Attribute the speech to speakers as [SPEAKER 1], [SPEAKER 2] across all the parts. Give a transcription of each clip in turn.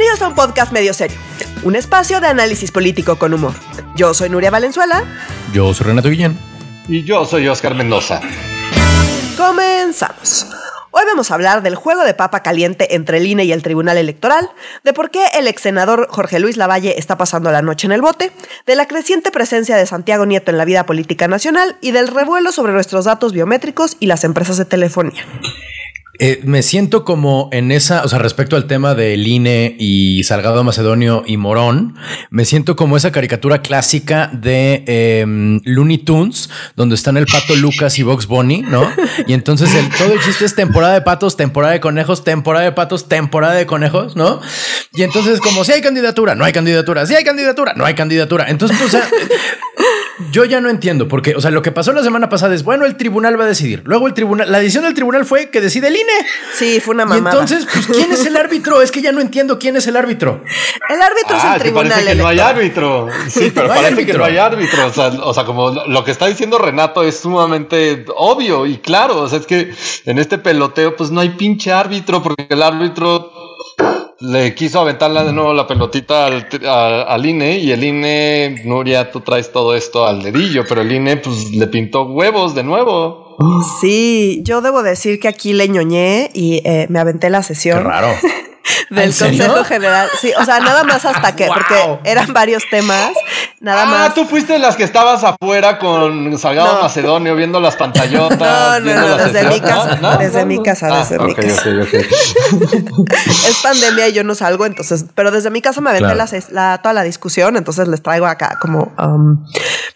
[SPEAKER 1] Bienvenidos a un podcast medio serio, un espacio de análisis político con humor. Yo soy Nuria Valenzuela.
[SPEAKER 2] Yo soy Renato Guillén.
[SPEAKER 3] Y yo soy Oscar Mendoza.
[SPEAKER 1] Comenzamos. Hoy vamos a hablar del juego de papa caliente entre el INE y el Tribunal Electoral, de por qué el ex senador Jorge Luis Lavalle está pasando la noche en el bote, de la creciente presencia de Santiago Nieto en la vida política nacional y del revuelo sobre nuestros datos biométricos y las empresas de telefonía.
[SPEAKER 2] Eh, me siento como en esa, o sea, respecto al tema del INE y Salgado Macedonio y Morón, me siento como esa caricatura clásica de em, Looney Tunes, donde están el pato Lucas y Box Bunny, ¿no? Y entonces todo el chiste es temporada de patos, temporada de conejos, temporada de patos, temporada de conejos, ¿no? Y entonces, como si hay candidatura, no hay candidatura, si hay candidatura, no hay candidatura. Entonces, o sea, yo ya no entiendo, porque, o sea, lo que pasó la semana pasada es, bueno, el tribunal va a decidir. Luego el tribunal, la decisión del tribunal fue que decide el INE.
[SPEAKER 1] Sí, fue una mamada.
[SPEAKER 2] Y entonces, pues, ¿quién es el árbitro? Es que ya no entiendo quién es el árbitro.
[SPEAKER 1] El árbitro es el
[SPEAKER 3] Ah, que
[SPEAKER 1] tribunal
[SPEAKER 3] parece que no hay árbitro. Sí, pero
[SPEAKER 2] No hay
[SPEAKER 3] parece que
[SPEAKER 2] árbitro.
[SPEAKER 3] no hay árbitro. O sea, o sea, como lo que está diciendo Renato es sumamente obvio y claro. O sea, es que en este peloteo, pues no hay pinche árbitro, porque el árbitro le quiso aventarla de nuevo la pelotita al, a- al INE y el INE, Nuria, tú traes todo esto al dedillo, pero el INE, pues le pintó huevos de nuevo.
[SPEAKER 1] Sí, yo debo decir que aquí le ñoñé y eh, me aventé la
[SPEAKER 2] Qué
[SPEAKER 1] sesión
[SPEAKER 2] raro.
[SPEAKER 1] del. Consejo General. Sí, o sea, nada más hasta que,
[SPEAKER 2] Wow.
[SPEAKER 1] porque eran varios temas, nada
[SPEAKER 3] ah,
[SPEAKER 1] más.
[SPEAKER 3] tú fuiste las que estabas afuera con Salgado
[SPEAKER 1] No.
[SPEAKER 3] Macedonio viendo las pantallotas.
[SPEAKER 1] No, no,
[SPEAKER 3] viendo
[SPEAKER 1] no,
[SPEAKER 3] las
[SPEAKER 1] desde mi
[SPEAKER 3] escenas.
[SPEAKER 1] casa,
[SPEAKER 3] ¿No?
[SPEAKER 1] desde
[SPEAKER 3] ¿No?
[SPEAKER 1] mi casa,
[SPEAKER 3] Ah,
[SPEAKER 1] desde mi
[SPEAKER 3] ok,
[SPEAKER 1] casa.
[SPEAKER 3] ok, ok.
[SPEAKER 1] Es pandemia y yo no salgo, entonces, pero desde mi casa me aventé
[SPEAKER 2] Claro.
[SPEAKER 1] la ses- la- toda la discusión, entonces les traigo acá como um,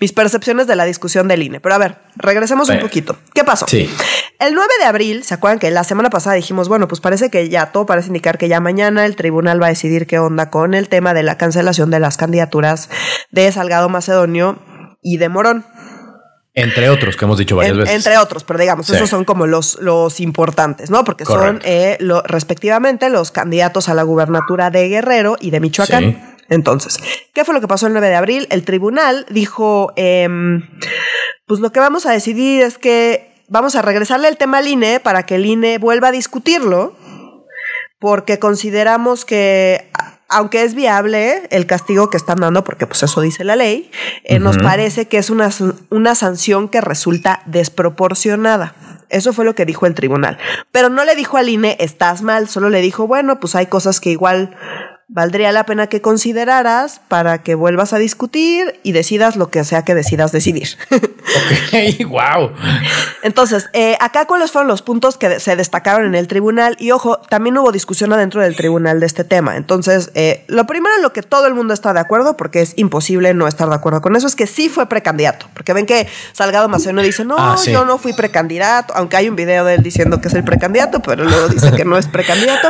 [SPEAKER 1] mis percepciones de la discusión del INE. Pero a ver, regresemos un poquito. ¿Qué pasó?
[SPEAKER 2] Sí.
[SPEAKER 1] El 9 de abril, ¿se acuerdan que la semana pasada dijimos, bueno, pues parece que ya todo parece indicar que ya mañana el tribunal va a decidir qué onda con el tema de la cancelación de las candidaturas de Salgado Macedonio y de Morón?
[SPEAKER 2] Entre otros que hemos dicho varias
[SPEAKER 1] En-
[SPEAKER 2] veces.
[SPEAKER 1] Entre otros, pero digamos,
[SPEAKER 2] Sí.
[SPEAKER 1] esos son como los, los importantes, ¿no? Porque son eh, lo- respectivamente los candidatos a la gubernatura de Guerrero y de Michoacán.
[SPEAKER 2] Sí.
[SPEAKER 1] Entonces, ¿qué fue lo que pasó el 9 de abril? El tribunal dijo, em, pues lo que vamos a decidir es que vamos a regresarle el tema al INE para que el INE vuelva a discutirlo, porque consideramos que aunque es viable el castigo que están dando, porque pues eso dice la ley, eh, nos parece que es una, una sanción que resulta desproporcionada. Eso fue lo que dijo el tribunal. Pero no le dijo al INE, estás mal, solo le dijo, bueno, pues hay cosas que igual valdría la pena que consideraras para que vuelvas a discutir y decidas lo que sea que decidas decidir.
[SPEAKER 2] Ok, wow.
[SPEAKER 1] Entonces, eh, acá cuáles fueron los puntos que se destacaron en el tribunal y ojo, también hubo discusión adentro del tribunal de este tema. Entonces, eh, lo primero en lo que todo el mundo está de acuerdo, porque es imposible no estar de acuerdo con eso, es que sí fue precandidato. Porque ven que Salgado Macedonio dice, no,
[SPEAKER 2] Ah, sí.
[SPEAKER 1] yo no fui precandidato, aunque hay un video de él diciendo que es el precandidato, pero luego dice que no es precandidato.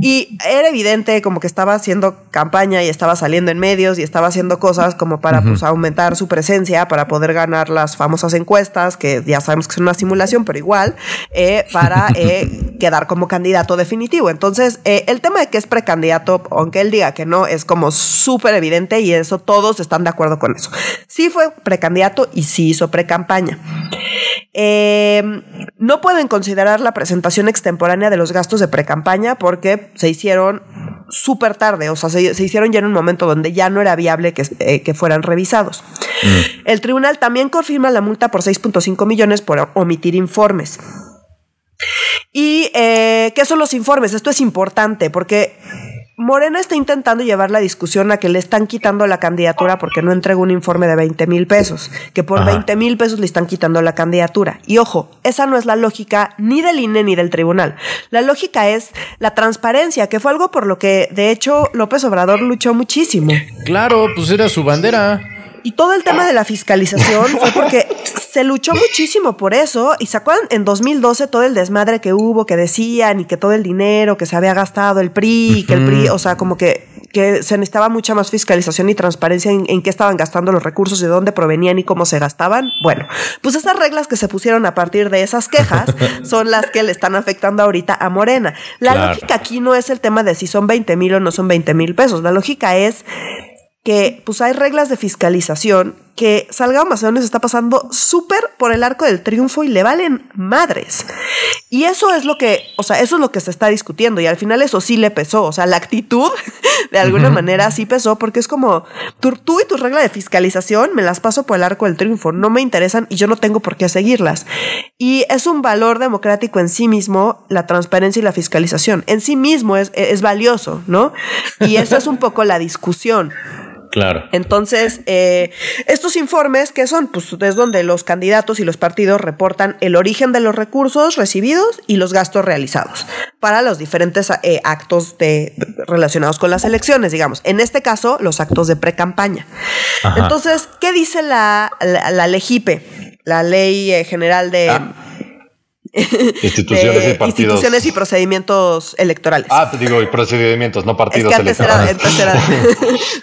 [SPEAKER 1] Y era evidente como que estaba haciendo campaña y estaba saliendo en medios y estaba haciendo cosas como para pues, aumentar su presencia, para poder ganar las famosas encuestas, que ya sabemos que es una simulación, pero igual, eh, para eh, quedar como candidato definitivo. Entonces, eh, el tema de que es precandidato, aunque él diga que no, es como súper evidente y eso todos están de acuerdo con eso. Sí fue precandidato y sí hizo precampaña. Eh, no pueden considerar la presentación extemporánea de los gastos de precampaña porque se hicieron súper tarde, o sea, se, se hicieron ya en un momento donde ya no era viable que, eh, que fueran revisados. El tribunal también confirma la multa por 6.5 millones por omitir informes. ¿Y eh, qué son los informes? Esto es importante porque Morena está intentando llevar la discusión a que le están quitando la candidatura porque no entregó un informe de 20 mil pesos, que por
[SPEAKER 2] Ajá.
[SPEAKER 1] 20 mil pesos le están quitando la candidatura. Y ojo, esa no es la lógica ni del INE ni del tribunal. La lógica es la transparencia, que fue algo por lo que de hecho López Obrador luchó muchísimo.
[SPEAKER 2] Claro, pues era su bandera.
[SPEAKER 1] Y todo el tema de la fiscalización fue porque se luchó muchísimo por eso. Y se acuerdan en 2012 todo el desmadre que hubo, que decían y que todo el dinero que se había gastado el PRI, y que el PRI, o sea, como que, que se necesitaba mucha más fiscalización y transparencia en, en qué estaban gastando los recursos, de dónde provenían y cómo se gastaban. Bueno, pues esas reglas que se pusieron a partir de esas quejas son las que le están afectando ahorita a Morena. La
[SPEAKER 2] Claro.
[SPEAKER 1] lógica aquí no es el tema de si son 20 mil o no son 20 mil pesos. La lógica es que pues hay reglas de fiscalización que Salgado Macedonio se está pasando súper por el arco del triunfo y le valen madres. Y eso es lo que, o sea, eso es lo que se está discutiendo y al final eso sí le pesó, o sea, la actitud de alguna manera sí pesó porque es como tú, tú y tus reglas de fiscalización me las paso por el arco del triunfo, no me interesan y yo no tengo por qué seguirlas. Y es un valor democrático en sí mismo la transparencia y la fiscalización. En sí mismo es, es valioso, ¿no? Y eso es un poco la discusión.
[SPEAKER 2] Claro.
[SPEAKER 1] Entonces, eh, estos informes, que son? Pues es donde los candidatos y los partidos reportan el origen de los recursos recibidos y los gastos realizados para los diferentes eh, actos de, relacionados con las elecciones, digamos. En este caso, los actos de pre-campaña. Entonces, ¿qué dice la, la, LEGIPE? La Ley eh, General de... Ah.
[SPEAKER 3] Instituciones y partidos.
[SPEAKER 1] Instituciones y procedimientos electorales.
[SPEAKER 3] Ah, te digo, y procedimientos, no partidos
[SPEAKER 1] electorales.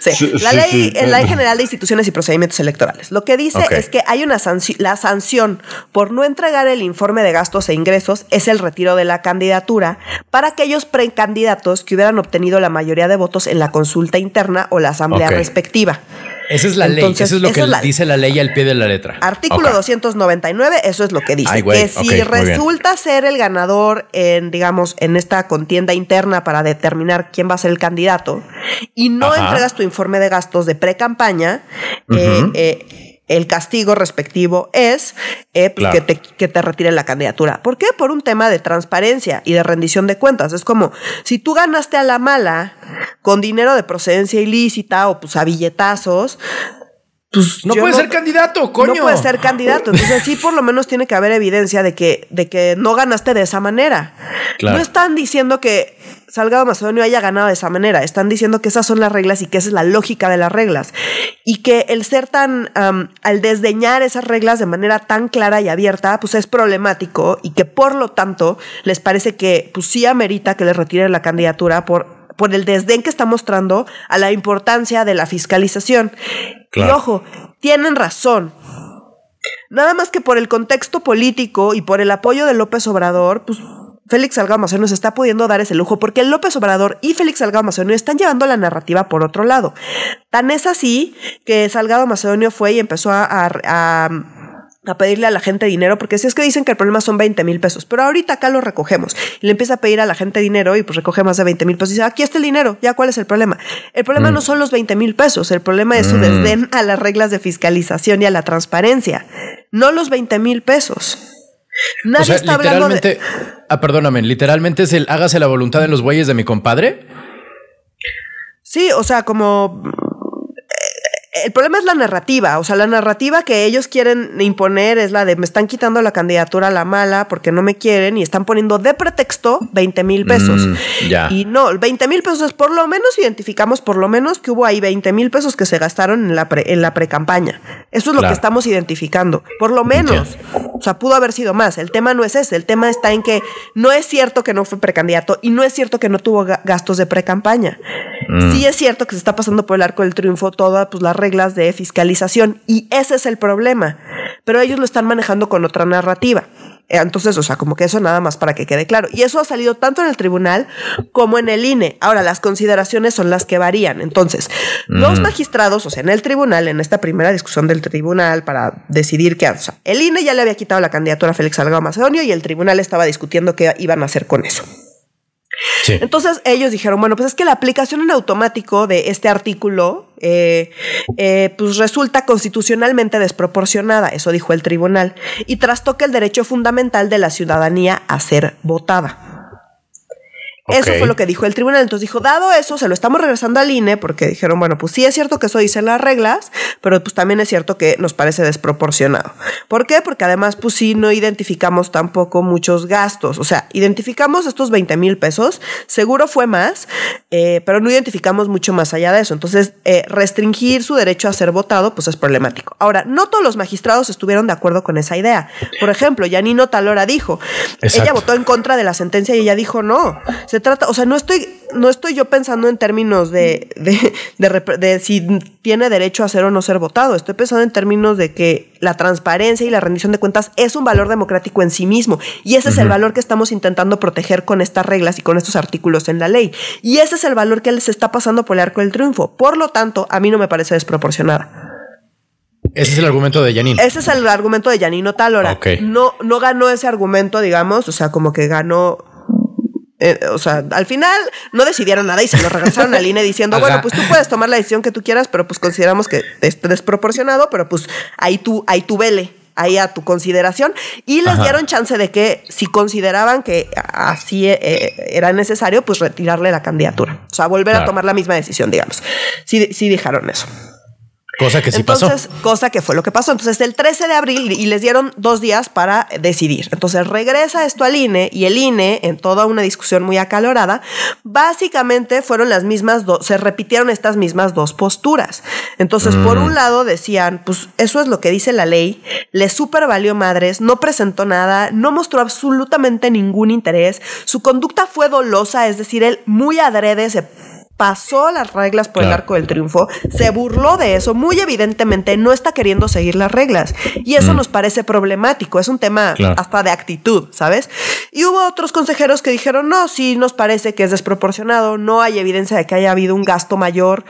[SPEAKER 1] sí. La ley, ley general de instituciones y procedimientos electorales. Lo que dice es que hay una sanción, la sanción por no entregar el informe de gastos e ingresos es el retiro de la candidatura para aquellos precandidatos que hubieran obtenido la mayoría de votos en la consulta interna o la asamblea respectiva.
[SPEAKER 2] Esa es la ley, eso es lo que dice la ley al pie de la letra.
[SPEAKER 1] Artículo 299, eso es lo que dice. que si resulta ser el ganador en, digamos, en esta contienda interna para determinar quién va a ser el candidato y no entregas tu informe de gastos de pre-campaña, eh, eh el castigo respectivo es eh, pues, que, te, que te retiren la candidatura. ¿Por qué? Por un tema de transparencia y de rendición de cuentas. Es como, si tú ganaste a la mala con dinero de procedencia ilícita o pues a billetazos,
[SPEAKER 2] pues no puede ser candidato, coño.
[SPEAKER 1] No puede ser candidato. Entonces sí, por lo menos tiene que haber evidencia de que, de que no ganaste de esa manera. No están diciendo que Salgado Macedonio haya ganado de esa manera. Están diciendo que esas son las reglas y que esa es la lógica de las reglas. Y que el ser tan, al desdeñar esas reglas de manera tan clara y abierta, pues es problemático y que por lo tanto les parece que pues sí amerita que les retiren la candidatura por por el desdén que está mostrando a la importancia de la fiscalización. Y ojo, tienen razón. Nada más que por el contexto político y por el apoyo de López Obrador, pues Félix Salgado Macedonio se está pudiendo dar ese lujo porque López Obrador y Félix Salgado Macedonio están llevando la narrativa por otro lado. Tan es así que Salgado Macedonio fue y empezó a a pedirle a la gente dinero, porque si es que dicen que el problema son 20 mil pesos, pero ahorita acá lo recogemos y le empieza a pedir a la gente dinero y pues recoge más de 20 mil pesos y dice, aquí está el dinero, ya cuál es el problema. El problema mm. no son los 20 mil pesos, el problema es su mm. desdén a las reglas de fiscalización y a la transparencia, no los 20 mil pesos.
[SPEAKER 2] Nadie está hablando de... Ah, perdóname, literalmente es el hágase la voluntad de los bueyes de mi compadre.
[SPEAKER 1] Sí, o sea, como el problema es la narrativa, o sea, la narrativa que ellos quieren imponer es la de me están quitando la candidatura a la mala porque no me quieren y están poniendo de pretexto 20 mil pesos. Mm, y no, 20 mil pesos es por lo menos identificamos por lo menos que hubo ahí 20 mil pesos que se gastaron en la pre, en la pre-campaña. Eso es lo que estamos identificando, por lo menos. O sea, pudo haber sido más. El tema no es ese, el tema está en que no es cierto que no fue precandidato y no es cierto que no tuvo gastos de pre-campaña. Mm. Sí es cierto que se está pasando por el arco del triunfo toda pues, la reglas de fiscalización y ese es el problema. Pero ellos lo están manejando con otra narrativa. Eh, entonces, o sea, como que eso nada más para que quede claro. Y eso ha salido tanto en el tribunal como en el INE. Ahora, las consideraciones son las que varían. Entonces, los mm. magistrados, o sea, en el tribunal, en esta primera discusión del tribunal para decidir qué, o sea, el INE ya le había quitado la candidatura a Félix Salgado Macedonio y el tribunal estaba discutiendo qué iban a hacer con eso. Entonces ellos dijeron, bueno, pues es que la aplicación en automático de este artículo eh, eh, pues resulta constitucionalmente desproporcionada, eso dijo el tribunal, y trastoca el derecho fundamental de la ciudadanía a ser votada. Eso fue lo que dijo el tribunal. Entonces dijo, dado eso, se lo estamos regresando al INE porque dijeron, bueno, pues sí es cierto que eso dicen las reglas, pero pues también es cierto que nos parece desproporcionado. ¿Por qué? Porque además, pues sí, no identificamos tampoco muchos gastos. O sea, identificamos estos 20 mil pesos, seguro fue más, eh, pero no identificamos mucho más allá de eso. Entonces, eh, restringir su derecho a ser votado, pues es problemático. Ahora, no todos los magistrados estuvieron de acuerdo con esa idea. Por ejemplo, Yanino Talora dijo, ella votó en contra de la sentencia y ella dijo, no se trata, o sea, no estoy, no estoy yo pensando en términos de, de, si tiene derecho a ser o no ser votado. Estoy pensando en términos de que la transparencia y la rendición de cuentas es un valor democrático en sí mismo. Y ese es el valor que estamos intentando proteger con estas reglas y con estos artículos en la ley. Y ese es el valor que les está pasando por el arco del triunfo. Por lo tanto, a mí no me parece desproporcionada.
[SPEAKER 2] Ese es el argumento de Janine.
[SPEAKER 1] Ese es el argumento de Janino Talora.
[SPEAKER 2] Ok.
[SPEAKER 1] No, no ganó ese argumento, digamos, o sea, como que ganó. Eh, o sea, al final no decidieron nada y se lo regresaron al INE diciendo, bueno, pues tú puedes tomar la decisión que tú quieras, pero pues consideramos que es desproporcionado, pero pues ahí tú, ahí tú vele, ahí a tu consideración. Y les
[SPEAKER 2] Ajá.
[SPEAKER 1] dieron chance de que si consideraban que así eh, era necesario, pues retirarle la candidatura. O sea, volver a tomar la misma decisión, digamos. Sí, sí dijeron eso.
[SPEAKER 2] Cosa que sí
[SPEAKER 1] Entonces,
[SPEAKER 2] pasó.
[SPEAKER 1] cosa que fue lo que pasó. Entonces, el 13 de abril y les dieron dos días para decidir. Entonces, regresa esto al INE y el INE, en toda una discusión muy acalorada, básicamente fueron las mismas dos, se repitieron estas mismas dos posturas. Entonces, por
[SPEAKER 2] Mm.
[SPEAKER 1] un lado decían, pues eso es lo que dice la ley, le super valió madres, no presentó nada, no mostró absolutamente ningún interés, su conducta fue dolosa, es decir, él muy adrede se pasó las reglas por el arco del triunfo, se burló de eso, muy evidentemente no está queriendo seguir las reglas. Y eso
[SPEAKER 2] Mm.
[SPEAKER 1] nos parece problemático, es un tema
[SPEAKER 2] Claro.
[SPEAKER 1] hasta de actitud, ¿sabes? Y hubo otros consejeros que dijeron, no, sí nos parece que es desproporcionado, no hay evidencia de que haya habido un gasto mayor.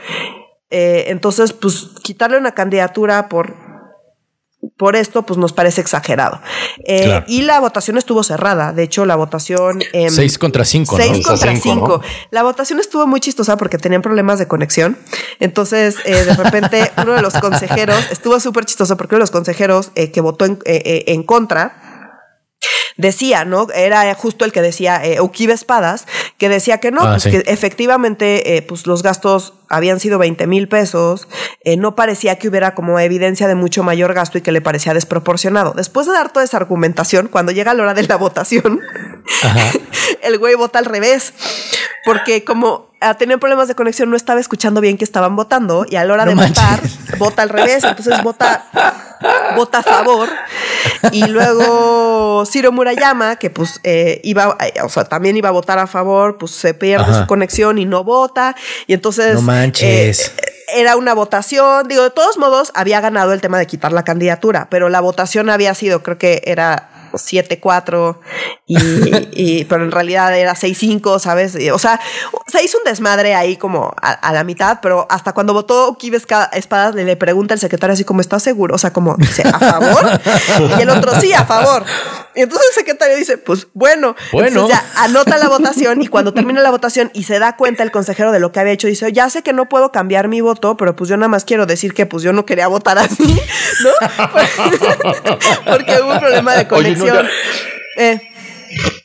[SPEAKER 1] Eh, entonces, pues quitarle una candidatura por por esto, pues nos parece exagerado. Eh,
[SPEAKER 2] Claro.
[SPEAKER 1] Y la votación estuvo cerrada. De hecho, la votación... em,
[SPEAKER 2] Seis contra cinco, ¿no?
[SPEAKER 1] Seis
[SPEAKER 3] Seis a
[SPEAKER 1] contra
[SPEAKER 3] cinco,
[SPEAKER 1] cinco.
[SPEAKER 3] ¿no?
[SPEAKER 1] La votación estuvo muy chistosa porque tenían problemas de conexión. Entonces, eh, de repente, uno de los consejeros, estuvo súper chistoso porque uno de los consejeros eh, que votó en, en contra, decía, ¿no? Era justo el que decía eh, Uquibe Espadas, que decía que no,
[SPEAKER 2] Ah,
[SPEAKER 1] pues
[SPEAKER 2] sí.
[SPEAKER 1] que efectivamente eh, pues los gastos habían sido 20 mil pesos, eh, no parecía que hubiera como evidencia de mucho mayor gasto y que le parecía desproporcionado. Después de dar toda esa argumentación, cuando llega la hora de la votación,
[SPEAKER 2] Ajá.
[SPEAKER 1] el güey vota al revés, porque como ah, tenían problemas de conexión, no estaba escuchando bien que estaban votando y a la hora
[SPEAKER 2] No
[SPEAKER 1] de
[SPEAKER 2] manches.
[SPEAKER 1] votar, vota al revés, entonces vota, vota a favor. Y luego Ciro Murayama, que pues eh, iba, eh, o sea, también iba a votar a favor, pues se pierde
[SPEAKER 2] Ajá.
[SPEAKER 1] su conexión y no vota. Y entonces...
[SPEAKER 2] No manches.
[SPEAKER 1] eh, era una votación, digo, de todos modos había ganado el tema de quitar la candidatura, pero la votación había sido, creo que era 7-4 y, y- pero en realidad era 6-5, ¿sabes? Y, O sea, se hizo un desmadre ahí como a, a la mitad, pero hasta cuando votó Kives Espadas le, le pregunta al secretario así como, ¿estás seguro? O sea, como dice, ¿a favor? Y el otro, sí, a favor. Y entonces el secretario dice, pues bueno,
[SPEAKER 2] Bueno.
[SPEAKER 1] Ya anota la votación y cuando termina la votación y se da cuenta el consejero de lo que había hecho, dice, ya sé que no puedo cambiar mi voto, pero pues yo nada más quiero decir que pues yo no quería votar así, ¿no? Porque hubo un problema de conexión. Eh,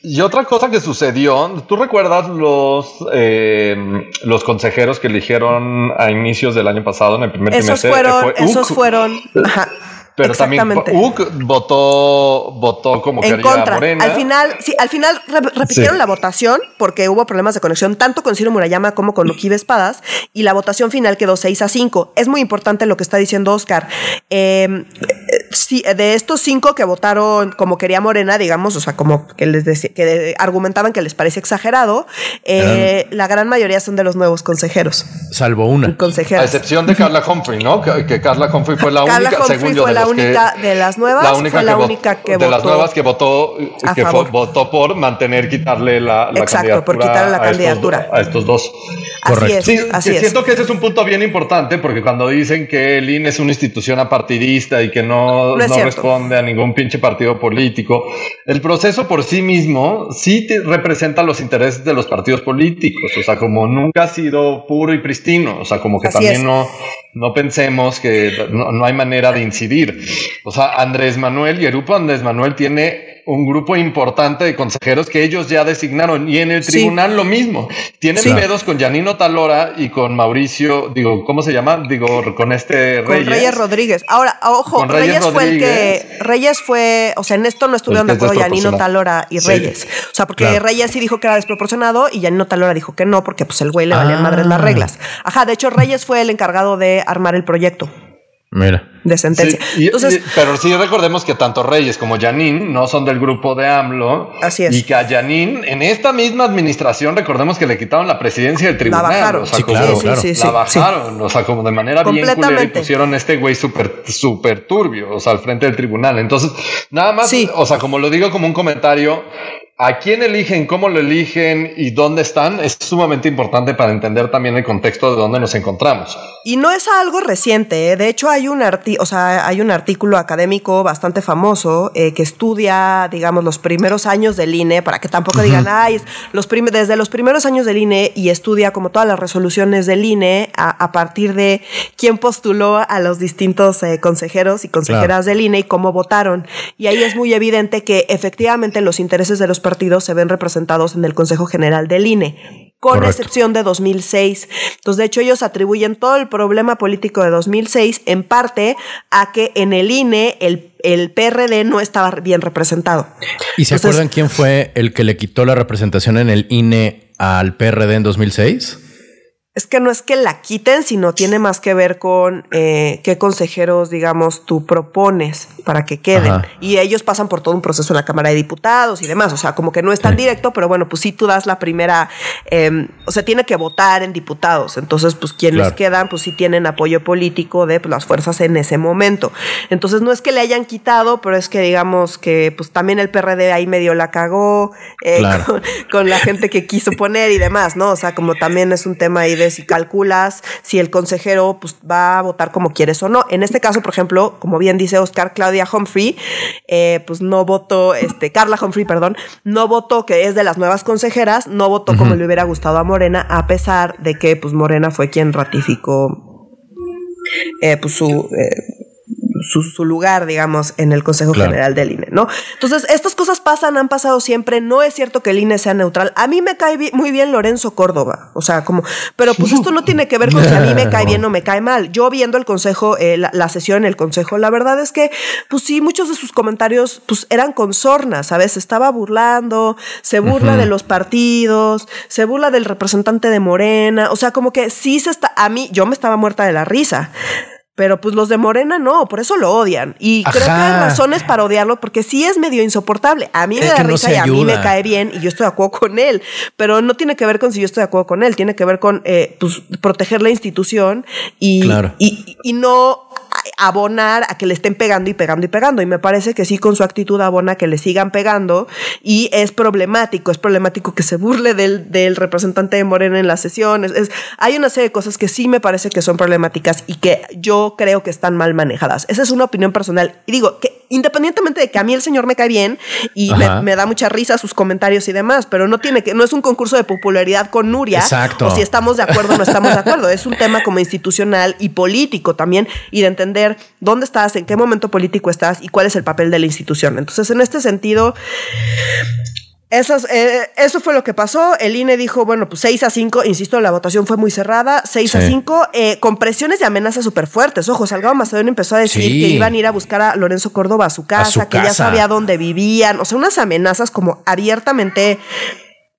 [SPEAKER 3] Y otra cosa que sucedió, ¿tú recuerdas los eh, los consejeros que eligieron a inicios del año pasado en el primer
[SPEAKER 1] esos
[SPEAKER 3] trimestre?
[SPEAKER 1] fueron,
[SPEAKER 3] Fue
[SPEAKER 1] esos fueron, ajá,
[SPEAKER 3] Pero también. UC votó, votó como
[SPEAKER 1] en
[SPEAKER 3] quería
[SPEAKER 1] contra.
[SPEAKER 3] Morena.
[SPEAKER 1] Al final, sí, al final re- repitieron
[SPEAKER 2] Sí.
[SPEAKER 1] la votación porque hubo problemas de conexión tanto con Ciro Murayama como con Uquibe Espadas y la votación final quedó 6 a 5. Es muy importante lo que está diciendo Oscar. Eh, sí, de estos cinco que votaron como quería Morena, digamos, o sea, como que les deci- que argumentaban que les parece exagerado, eh, la gran mayoría son de los nuevos consejeros.
[SPEAKER 2] Salvo una.
[SPEAKER 3] A excepción de Carla Humphrey, ¿no? Que, que Carla Humphrey fue la
[SPEAKER 1] Carla
[SPEAKER 3] única,
[SPEAKER 1] Humphrey
[SPEAKER 3] según yo,
[SPEAKER 1] fue
[SPEAKER 3] de
[SPEAKER 1] la
[SPEAKER 3] que-
[SPEAKER 1] única de las nuevas, fue la
[SPEAKER 3] vo-
[SPEAKER 1] única que
[SPEAKER 3] de las
[SPEAKER 1] votó
[SPEAKER 3] nuevas que votó,
[SPEAKER 1] a
[SPEAKER 3] que
[SPEAKER 1] favor.
[SPEAKER 3] votó por mantener, quitarle la, la
[SPEAKER 1] Exacto, por
[SPEAKER 3] candidatura
[SPEAKER 1] quitarle la
[SPEAKER 3] a estos
[SPEAKER 1] candidatura.
[SPEAKER 3] do- a estos dos.
[SPEAKER 1] Así
[SPEAKER 2] Correcto.
[SPEAKER 1] es,
[SPEAKER 3] Sí,
[SPEAKER 1] así
[SPEAKER 3] que
[SPEAKER 1] es.
[SPEAKER 3] siento que ese es un punto bien importante porque cuando dicen que el INE es una institución apartidista y que no,
[SPEAKER 1] No
[SPEAKER 3] responde a ningún pinche partido político, el proceso por sí mismo sí te representa los intereses de los partidos políticos, o sea, como nunca ha sido puro y pristino, o sea, como que
[SPEAKER 1] Así
[SPEAKER 3] también
[SPEAKER 1] es.
[SPEAKER 3] no, no pensemos que no, no hay manera de incidir. O sea, Andrés Manuel y el grupo Andrés Manuel tiene un grupo importante de consejeros que ellos ya designaron y en el
[SPEAKER 1] Sí.
[SPEAKER 3] tribunal lo mismo. Tienen
[SPEAKER 1] Sí.
[SPEAKER 3] pedos con Janino Talora y con Mauricio, digo, ¿cómo se llama? Digo, con este
[SPEAKER 1] Con
[SPEAKER 3] Reyes.
[SPEAKER 1] Reyes, Rodríguez. Ahora, ojo,
[SPEAKER 3] Con
[SPEAKER 1] Reyes,
[SPEAKER 3] Reyes
[SPEAKER 1] fue el que. Reyes fue. O sea, en esto no estuvieron de acuerdo Yanino. Talora y
[SPEAKER 3] Sí.
[SPEAKER 1] Reyes. O sea, porque
[SPEAKER 2] Claro.
[SPEAKER 1] Reyes sí dijo que era desproporcionado y Yanino Talora dijo que no, porque pues el güey le valían
[SPEAKER 2] Ah.
[SPEAKER 1] madres las reglas. Ajá, de hecho, Reyes fue el encargado de armar el proyecto
[SPEAKER 2] Mira.
[SPEAKER 1] De sentencia.
[SPEAKER 3] Sí, y-
[SPEAKER 1] Entonces,
[SPEAKER 3] y- pero sí recordemos que tanto Reyes como Yanin no son del grupo de AMLO.
[SPEAKER 1] Así es.
[SPEAKER 3] Y que a Yanin, en esta misma administración, recordemos que le quitaron la presidencia del tribunal.
[SPEAKER 1] bajaron.
[SPEAKER 3] O sea,
[SPEAKER 2] Sí,
[SPEAKER 3] como-
[SPEAKER 2] claro, claro.
[SPEAKER 1] sí, sí,
[SPEAKER 3] la
[SPEAKER 1] sí.
[SPEAKER 3] bajaron, o sea, como de manera bien culera y pusieron a este güey súper súper turbio, o sea, al frente del tribunal. Entonces, nada más,
[SPEAKER 1] Sí.
[SPEAKER 3] o sea, como lo digo como un comentario, a quién eligen, cómo lo eligen y dónde están es sumamente importante para entender también el contexto de dónde nos encontramos.
[SPEAKER 1] Y no es algo reciente, ¿eh? de hecho hay un, o sea, hay un artículo académico bastante famoso eh, que estudia, digamos, los primeros años del INE, para que tampoco digan, ay, los desde los primeros años del INE y estudia como todas las resoluciones del INE a, partir de quién postuló a los distintos eh, consejeros y consejeras del INE y cómo votaron. Y ahí es muy evidente que efectivamente los intereses de los partidos se ven representados en el Consejo General del INE, con excepción de 2006. Entonces, de hecho, ellos atribuyen todo el problema político de 2006 en parte a que en el INE el, el PRD no estaba bien representado.
[SPEAKER 2] ¿Y se acuerdan quién fue el que le quitó la representación en el INE al PRD en 2006?
[SPEAKER 1] Es que no es que la quiten, sino tiene más que ver con eh, qué consejeros, digamos, tú propones para que queden. Y ellos pasan por todo un proceso en la Cámara de Diputados y demás. O sea, como que no es tan directo, pero bueno, pues sí tú das la primera, em, o sea, tiene que votar en diputados. Entonces, pues quienes quedan, pues sí tienen apoyo político de pues, las fuerzas en ese momento. Entonces, no es que le hayan quitado, pero es que digamos que pues también el PRD ahí medio la cagó eh, con, con, la gente que quiso poner y demás, ¿no? O sea, como también es un tema ahí si calculas si el consejero pues, va a votar como quieres o no. En este caso, por ejemplo, como bien dice Oscar, Claudia Humphrey, eh, pues no votó, este, Carla Humphrey, perdón, no votó, que es de las nuevas consejeras, no votó como le hubiera gustado a Morena, a pesar de que pues Morena fue quien ratificó eh, pues su eh, su, lugar, digamos, en el Consejo General del INE, ¿no? Entonces, estas cosas pasan, han pasado siempre. No es cierto que el INE sea neutral. A mí me cae muy bien Lorenzo Córdoba, o sea, como, pero pues esto no tiene que ver con si a mí me cae bien o me cae mal. Yo viendo el Consejo, eh, la, sesión en el Consejo, la verdad es que, pues sí, muchos de sus comentarios, pues eran con sornas, ¿sabes? Estaba burlando, se burla de los partidos, se burla del representante de Morena, o sea, como que sí se está, a mí, yo me estaba muerta de la risa. Pero pues los de Morena no, por eso lo odian. Y creo que hay razones para odiarlo porque sí es medio insoportable. A mí me da risa y a mí me cae bien y yo estoy de acuerdo con él. Pero no tiene que ver con si yo estoy de acuerdo con él, tiene que ver con eh, pues, proteger la institución y, y, y no abonar a que le estén pegando y pegando y pegando. Y me parece que sí, con su actitud abona que le sigan pegando. Y es problemático, es problemático que se burle del, del representante de Morena en las sesiones. Es, hay una serie de cosas que sí me parece que son problemáticas y que yo creo que están mal manejadas. Esa es una opinión personal. Y digo que independientemente de que a mí el señor me cae bien y me, da mucha risa sus comentarios y demás, pero no tiene que, no es un concurso de popularidad con Nuria.
[SPEAKER 2] Exacto.
[SPEAKER 1] O si estamos de acuerdo o no estamos de acuerdo. Es un tema como institucional y político también y de entender dónde estás, en qué momento político estás y cuál es el papel de la institución. Entonces, en este sentido, eh, eso fue lo que pasó. El INE dijo, bueno, pues 6 a 5, insisto, la votación fue muy cerrada, 6 a 5, eh, con presiones y amenazas súper fuertes. Ojo, Salgado Macedonio empezó a decir que iban a ir a buscar a Lorenzo Córdoba a su casa, que ya sabía dónde vivían. O sea, unas amenazas como abiertamente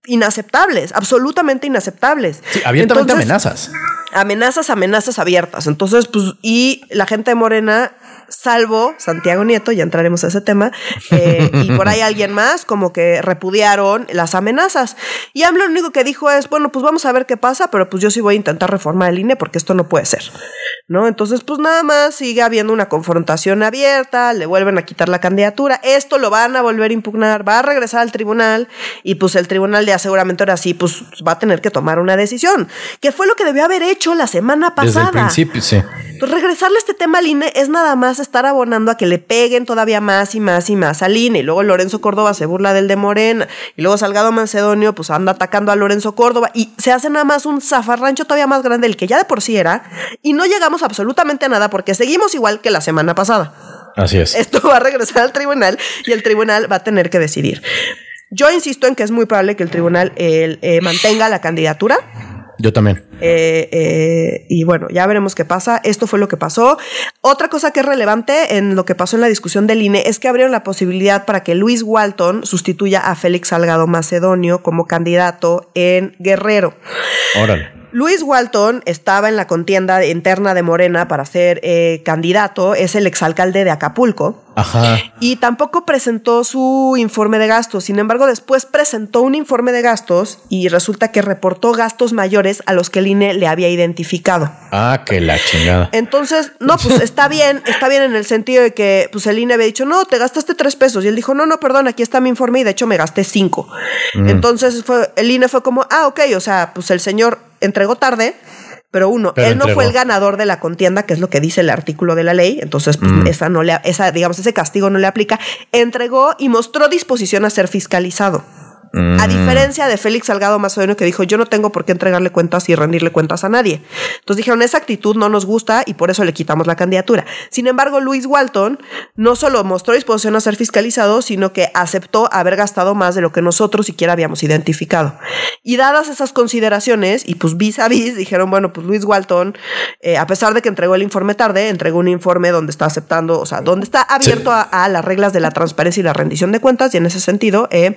[SPEAKER 1] inaceptables, absolutamente inaceptables.
[SPEAKER 2] Sí, abiertamente amenazas.
[SPEAKER 1] Amenazas, amenazas abiertas. Entonces, pues, y la gente de Morena salvo Santiago Nieto, ya entraremos a ese tema, eh, y por ahí alguien más, como que repudiaron las amenazas. Y AMLO lo único que dijo es, bueno, pues vamos a ver qué pasa, pero pues yo sí voy a intentar reformar el INE porque esto no puede ser. ¿No? Entonces, pues nada más sigue habiendo una confrontación abierta, le vuelven a quitar la candidatura, esto lo van a volver a impugnar, va a regresar al tribunal y pues el tribunal ya seguramente ahora sí, pues va a tener que tomar una decisión, que fue lo que debió haber hecho la semana pasada.
[SPEAKER 2] Desde el principio, sí.
[SPEAKER 1] Pues regresarle este tema al INE es nada más estar abonando a que le peguen todavía más y más y más al INE. Y luego Lorenzo Córdoba se burla del de Morena. Y luego Salgado Macedonio pues anda atacando a Lorenzo Córdoba. Y se hace nada más un zafarrancho todavía más grande del que ya de por sí era. Y no llegamos absolutamente a nada porque seguimos igual que la semana pasada.
[SPEAKER 2] Así es.
[SPEAKER 1] Esto va a regresar al tribunal y el tribunal va a tener que decidir. Yo insisto en que es muy probable que el tribunal eh, mantenga la candidatura
[SPEAKER 2] yo también.
[SPEAKER 1] Eh, eh, y bueno, ya veremos qué pasa. Esto fue lo que pasó. Otra cosa que es relevante en lo que pasó en la discusión del INE es que abrieron la posibilidad para que Luis Walton sustituya a Félix Salgado Macedonio como candidato en Guerrero.
[SPEAKER 2] Órale.
[SPEAKER 1] Luis Walton estaba en la contienda interna de Morena para ser eh, candidato, es el exalcalde de Acapulco.
[SPEAKER 2] Ajá.
[SPEAKER 1] Y tampoco presentó su informe de gastos. Sin embargo, después presentó un informe de gastos y resulta que reportó gastos mayores a los que el INE le había identificado.
[SPEAKER 2] Ah, que la chingada.
[SPEAKER 1] Entonces, no, pues está bien, está bien en el sentido de que pues el INE había dicho, no, te gastaste tres pesos. Y él dijo, no, no, perdón, aquí está mi informe y de hecho me gasté cinco. Entonces fue, el INE fue como, ah, ok, o sea, pues el señor entregó tarde, pero uno,
[SPEAKER 2] Pero
[SPEAKER 1] él no fue el ganador de la contienda, que es lo que dice el artículo de la ley, entonces pues, esa no le, esa, digamos, ese castigo no le aplica. Entregó y mostró disposición a ser fiscalizado. A diferencia de Félix Salgado Macedonio que dijo, yo no tengo por qué entregarle cuentas y rendirle cuentas a nadie. Entonces dijeron, esa actitud no nos gusta y por eso le quitamos la candidatura. Sin embargo, Luis Walton no solo mostró disposición a ser fiscalizado, sino que aceptó haber gastado más de lo que nosotros siquiera habíamos identificado. Y dadas esas consideraciones, y pues vis a vis, dijeron, bueno, pues Luis Walton, eh, a pesar de que entregó el informe tarde, entregó un informe donde está aceptando, o sea, donde está abierto a, a las reglas de la transparencia y la rendición de cuentas, y en ese sentido, eh,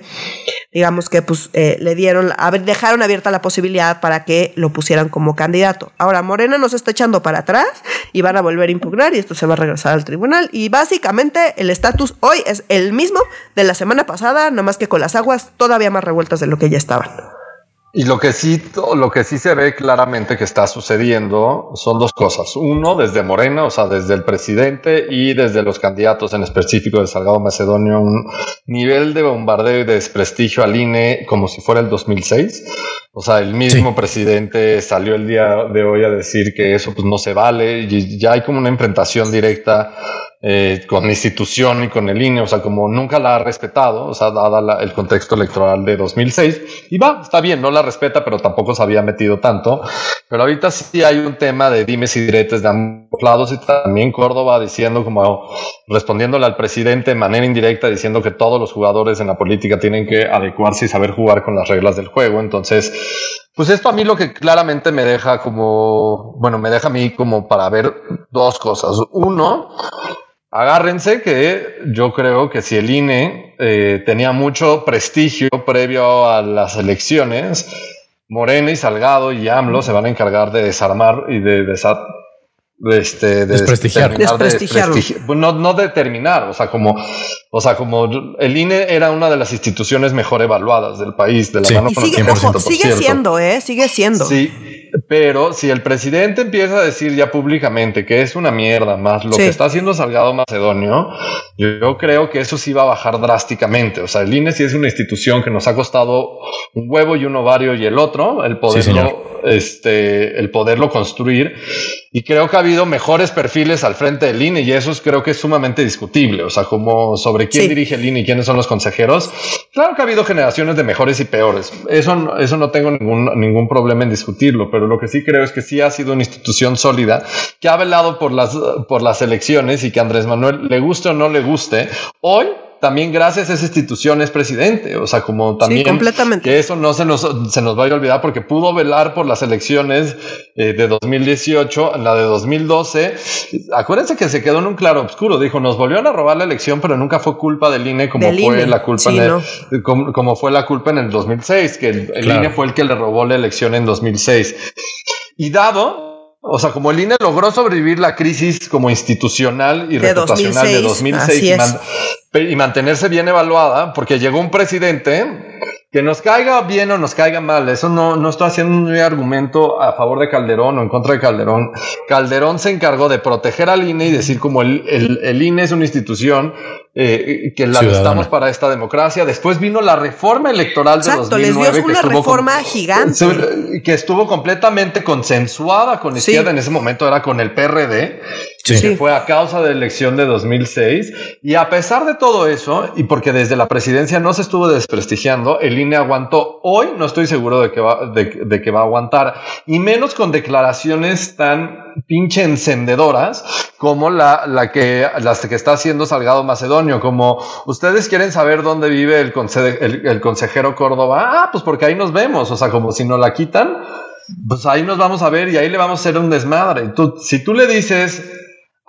[SPEAKER 1] digamos que pues eh, le dieron, a ver, dejaron abierta la posibilidad para que lo pusieran como candidato. Ahora Morena nos está echando para atrás y van a volver a impugnar y esto se va a regresar al tribunal. Y básicamente el estatus hoy es el mismo de la semana pasada, nada más que con las aguas todavía más revueltas de lo que ya estaban.
[SPEAKER 3] Y lo que sí, lo que sí se ve claramente que está sucediendo son dos cosas. Uno, desde Morena, o sea, desde el presidente y desde los candidatos en específico de Salgado Macedonio, un nivel de bombardeo y de desprestigio al INE como si fuera el 2006. O sea, el mismo
[SPEAKER 2] Sí.
[SPEAKER 3] presidente salió el día de hoy a decir que eso pues no se vale y ya hay como una enfrentación directa eh, con la institución y con el INE, o sea, como nunca la ha respetado, o sea, dada la- el contexto electoral de 2006, y va, está bien, no la respeta, pero tampoco se había metido tanto, pero ahorita sí hay un tema de dimes y diretes de ambos lados, y también Córdoba diciendo como, respondiéndole al presidente de manera indirecta, diciendo que todos los jugadores en la política tienen que adecuarse y saber jugar con las reglas del juego, entonces, pues esto a mí lo que claramente me deja como, bueno, me deja a mí como para ver dos cosas. Uno, agárrense que yo creo que si el INE eh, tenía mucho prestigio previo a las elecciones, Morena y Salgado y AMLO se van a encargar de desarmar y de desa- de este, de
[SPEAKER 2] Desprestigiar.
[SPEAKER 3] terminar de
[SPEAKER 1] Desprestigiarlo.
[SPEAKER 3] desprestigi- bueno, no, no de terminar, o sea, como, o sea, como el INE era una de las instituciones mejor evaluadas del país, de la
[SPEAKER 2] Sí.
[SPEAKER 3] mano
[SPEAKER 1] Y
[SPEAKER 3] con el
[SPEAKER 1] sigue,
[SPEAKER 3] 100%,
[SPEAKER 1] ojo, sigue siendo, ¿eh? Sigue siendo.
[SPEAKER 3] Sí, pero si el presidente empieza a decir ya públicamente que es una mierda más lo
[SPEAKER 1] Sí.
[SPEAKER 3] que está haciendo Salgado Macedonio, yo, creo que eso sí va a bajar drásticamente. O sea, el INE sí es una institución que nos ha costado un huevo y un ovario y el otro, el poderlo. Este, el poderlo construir. Y creo que ha habido mejores perfiles al frente del INE y eso es- creo que es sumamente discutible. O sea, como sobre quién
[SPEAKER 1] Sí.
[SPEAKER 3] dirige el INE y quiénes son los consejeros. Claro que ha habido generaciones de mejores y peores. Eso, no- eso no tengo ningún, ningún problema en discutirlo, pero lo que sí creo es que sí ha sido una institución sólida que ha velado por las, por las elecciones y que Andrés Manuel, le guste o no le guste, hoy también gracias a esa institución es presidente. O sea, como también
[SPEAKER 1] completamente.
[SPEAKER 3] que eso no se nos, se nos vaya a olvidar porque pudo velar por las elecciones eh, de 2018, en la de 2012. Acuérdense que se quedó en un claro oscuro. Dijo, nos volvieron a robar la elección, pero nunca fue culpa del INE como
[SPEAKER 1] Del
[SPEAKER 3] fue
[SPEAKER 1] INE.
[SPEAKER 3] la culpa
[SPEAKER 1] Sí,
[SPEAKER 3] en el-
[SPEAKER 1] no.
[SPEAKER 3] como, como fue la culpa en el 2006, que el, el
[SPEAKER 2] Claro.
[SPEAKER 3] INE fue el que le robó la elección en 2006. Y dado, o sea, como el INE logró sobrevivir la crisis como institucional y
[SPEAKER 1] De
[SPEAKER 3] reputacional de
[SPEAKER 1] 2006,
[SPEAKER 3] 2006
[SPEAKER 1] así
[SPEAKER 3] y, man- y mantenerse bien evaluada, porque llegó un presidente que nos caiga bien o nos caiga mal, eso no, no estoy haciendo un argumento a favor de Calderón o en contra de Calderón. Calderón se encargó de proteger al INE y decir como el, el, el INE es una institución eh, que la necesitamos para esta democracia. Después vino la reforma electoral de
[SPEAKER 1] Exacto, les
[SPEAKER 3] 2009.
[SPEAKER 1] dio
[SPEAKER 3] que
[SPEAKER 1] una
[SPEAKER 3] estuvo
[SPEAKER 1] reforma
[SPEAKER 3] con-
[SPEAKER 1] gigante.
[SPEAKER 3] que estuvo completamente consensuada con
[SPEAKER 1] Sí.
[SPEAKER 3] izquierda en ese momento era con el PRD
[SPEAKER 2] Sí.
[SPEAKER 3] fue a causa de la elección de 2006 y a pesar de todo eso y porque desde la presidencia no se estuvo desprestigiando el INE aguantó hoy no estoy seguro de que va de, de que va a aguantar y menos con declaraciones tan pinche encendedoras como la, la que las que está haciendo Salgado Macedonio como ustedes quieren saber dónde vive el, conse- el, el consejero Córdoba ah pues porque ahí nos vemos o sea como si no la quitan pues ahí nos vamos a ver y ahí le vamos a hacer un desmadre. Si tú le dices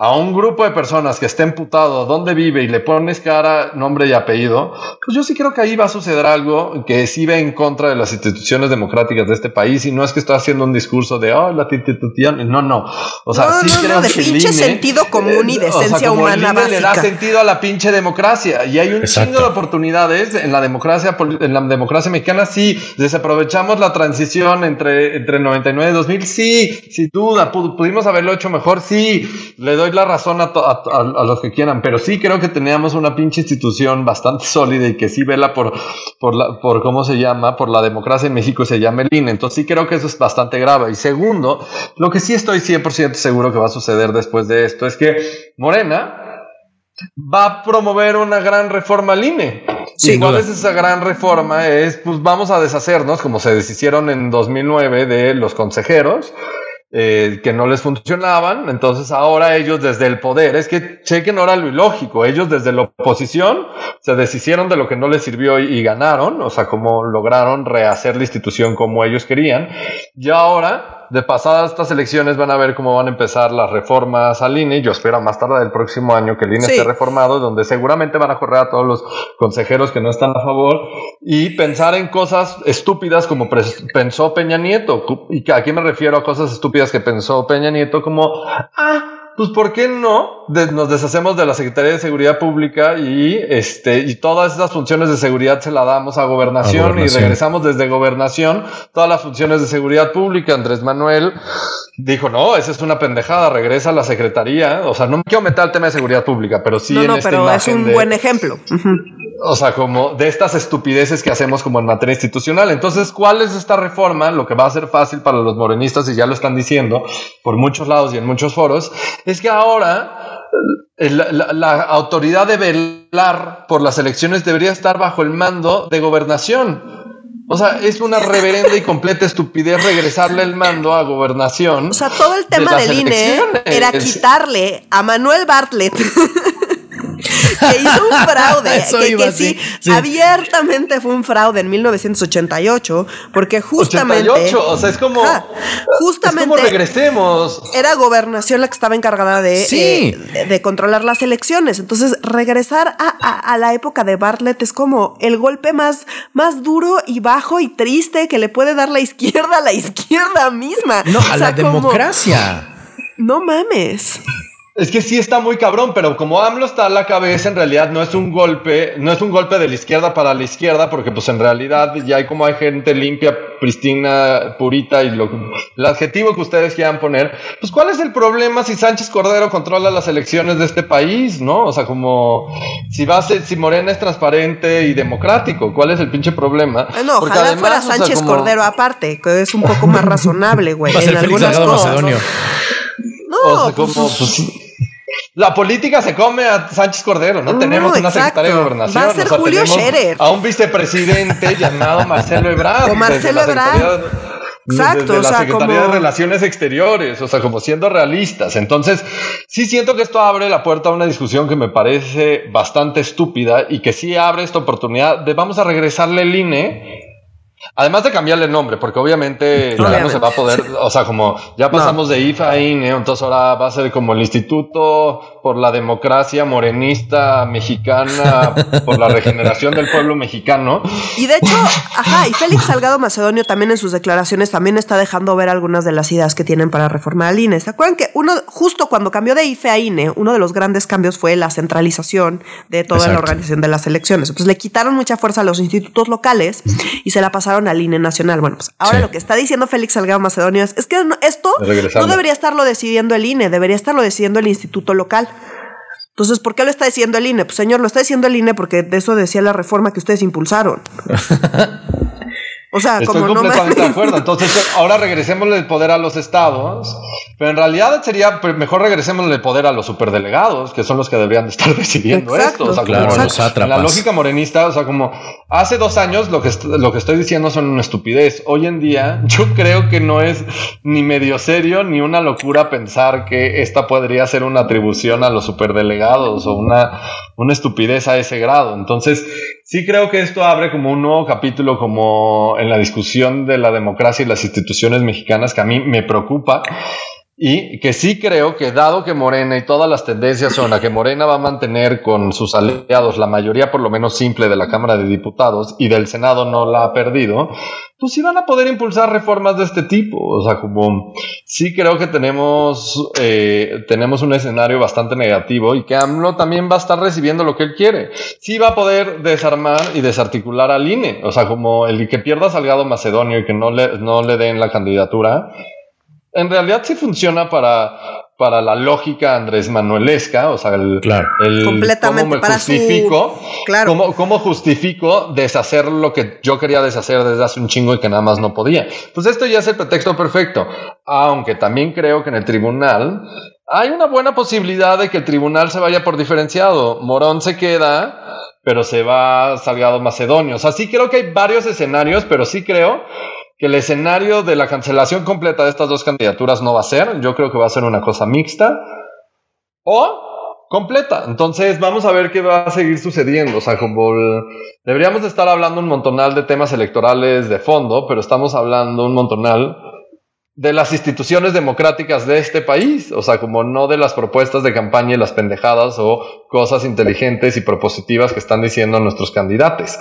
[SPEAKER 3] a un grupo de personas que esté emputado dónde vive y le pones cara, nombre y apellido, pues yo sí creo que ahí va a suceder algo que sí ve en contra de las instituciones democráticas de este país y no es que estoy haciendo un discurso de, oh, la institución, no, no. O sea, sí creo
[SPEAKER 1] de
[SPEAKER 3] que
[SPEAKER 1] pinche sentido común y decencia humana
[SPEAKER 3] básica. le da sentido a la pinche democracia y hay un chingo de oportunidades en la democracia, en la democracia mexicana, sí, desaprovechamos la transición entre, entre 99 y 2000, sí, sin duda, pudimos haberlo hecho mejor, sí, le doy la razón a, los que quieran, pero sí creo que teníamos una pinche institución bastante sólida y que sí vela por, por, la, por cómo se llama, por la democracia en México se llama el INE. Entonces sí creo que eso es bastante grave. Y segundo, lo que sí estoy 100% seguro que va a suceder después de esto es que Morena va a promover una gran reforma al INE. ¿Y cuál es esa gran reforma? Es, pues vamos a deshacernos, como se deshicieron en 2009 de los consejeros eh, que no les funcionaban. Entonces ahora ellos desde el poder, es que chequen ahora lo ilógico, ellos desde la oposición se deshicieron de lo que no les sirvió y, ganaron, o sea, como lograron rehacer la institución como ellos querían. Y ahora de pasadas estas elecciones van a ver cómo van a empezar las reformas al INE. Yo espero más tarde del próximo año que el INE esté reformado, donde seguramente van a correr a todos los consejeros que no están a favor y pensar en cosas estúpidas como pensó Peña Nieto. Y aquí me refiero a cosas estúpidas que pensó Peña Nieto como, ah, pues ¿por qué no nos deshacemos de la Secretaría de Seguridad Pública y este y todas esas funciones de seguridad se la damos a gobernación, y regresamos desde gobernación todas las funciones de seguridad pública? Andrés Manuel dijo, no, esa es una pendejada, regresa a la Secretaría. O sea, no me quiero meter al tema de seguridad pública, pero sí
[SPEAKER 1] no, no, pero es un buen ejemplo.
[SPEAKER 3] O sea, como de estas estupideces que hacemos como en materia institucional. Entonces, ¿cuál es esta reforma? Lo que va a ser fácil para los morenistas, y ya lo están diciendo por muchos lados y en muchos foros, es que ahora eh, la, autoridad de velar por las elecciones debería estar bajo el mando de gobernación. O sea, es una reverenda y completa estupidez regresarle el mando a gobernación.
[SPEAKER 1] O sea, todo el tema del INE era quitarle a Manuel Bartlett que hizo un fraude, que, sí, abiertamente fue un fraude en 1988, porque justamente...
[SPEAKER 3] 88, o sea, es como... justamente... Es como regresemos.
[SPEAKER 1] Era gobernación la que estaba encargada de, eh, de, controlar las elecciones. Entonces, regresar a, la época de Bartlett es como el golpe más, más duro y bajo y triste que le puede dar la izquierda a la izquierda misma.
[SPEAKER 2] No, a la democracia.
[SPEAKER 1] No mames.
[SPEAKER 3] Es que sí está muy cabrón, pero como AMLO está a la cabeza, en realidad no es un golpe, no es un golpe de la izquierda para la izquierda, porque pues en realidad ya hay como hay gente limpia, pristina, purita y lo, el adjetivo que ustedes quieran poner, pues cuál es el problema si Sánchez Cordero controla las elecciones de este país, ¿no? O sea, como si va a ser, si Morena es transparente y democrático, ¿cuál es el pinche problema?
[SPEAKER 1] Ah, no, ojalá fuera Sánchez Cordero aparte, que es un poco más razonable, güey, en algunas cosas.
[SPEAKER 3] No, como, pues, la política se come a Sánchez Cordero, no, tenemos una secretaria de gobernación.
[SPEAKER 1] Va a ser Julio Scherer.
[SPEAKER 3] A un vicepresidente llamado Marcelo Ebrard.
[SPEAKER 1] O Marcelo Ebrard.
[SPEAKER 3] Exacto, de la Secretaría de Relaciones Exteriores, o sea, como siendo realistas. Entonces, sí siento que esto abre la puerta a una discusión que me parece bastante estúpida y que sí abre esta oportunidad de vamos a regresarle el INE Además de cambiarle el nombre, porque obviamente, ya no se va a poder, o sea, como ya pasamos de IFA a INE, entonces ahora va a ser como el Instituto por la Democracia Morenista Mexicana, por la regeneración del pueblo mexicano.
[SPEAKER 1] Y de hecho, ajá, y Félix Salgado Macedonio también en sus declaraciones también está dejando ver algunas de las ideas que tienen para reformar al INE. ¿Se acuerdan que uno, justo cuando cambió de IFE a INE, uno de los grandes cambios fue la centralización de toda la organización de las elecciones? Pues le quitaron mucha fuerza a los institutos locales y se la pasaron a línea nacional. Bueno, pues ahora lo que está diciendo Félix Salgado Macedonio es, que esto no debería estarlo decidiendo el INE, debería estarlo decidiendo el instituto local. Entonces, ¿por qué lo está diciendo el INE? Pues señor, lo está diciendo el INE porque de eso decía la reforma que ustedes impulsaron.
[SPEAKER 3] O sea, Estoy completamente de acuerdo. Entonces, ahora regresemos el poder a los estados, pero en realidad sería pues, mejor regresemos el poder a los superdelegados, que son los que deberían estar decidiendo esto. O sea, claro, la lógica morenista, o sea, como hace dos años lo que, lo que estoy diciendo son una estupidez. Hoy en día, yo creo que no es ni medio serio ni una locura pensar que esta podría ser una atribución a los superdelegados o una, una estupidez a ese grado. Entonces, sí creo que esto abre como un nuevo capítulo como en la discusión de la democracia y las instituciones mexicanas que a mí me preocupa. Y que sí creo que dado que Morena y todas las tendencias son a que Morena va a mantener con sus aliados la mayoría por lo menos simple de la Cámara de Diputados y del Senado no la ha perdido, pues sí van a poder impulsar reformas de este tipo. O sea, como sí creo que tenemos, eh, tenemos un escenario bastante negativo y que AMLO también va a estar recibiendo lo que él quiere. Sí va a poder desarmar y desarticular al INE. O sea, como el que pierda Salgado Macedonio y que no le, no le den la candidatura en realidad sí funciona para, para la lógica Andrés Manuelesca, o sea, el,
[SPEAKER 2] claro.
[SPEAKER 3] el
[SPEAKER 1] Completamente
[SPEAKER 3] cómo me justifico,
[SPEAKER 1] claro.
[SPEAKER 3] cómo, cómo, justifico deshacer lo que yo quería deshacer desde hace un chingo y que nada más no podía. Pues esto ya es el pretexto perfecto, aunque también creo que en el tribunal hay una buena posibilidad de que el tribunal se vaya por diferenciado. Morón se queda, pero se va Salgado Macedonio. O sea, sí creo que hay varios escenarios, pero sí creo que el escenario de la cancelación completa de estas dos candidaturas no va a ser. Yo creo que va a ser una cosa mixta o completa. Entonces vamos a ver qué va a seguir sucediendo. O sea, como deberíamos estar hablando un montonal de temas electorales de fondo, pero estamos hablando un montonal de las instituciones democráticas de este país, o sea, como no de las propuestas de campaña y las pendejadas o cosas inteligentes y propositivas que están diciendo nuestros candidatos.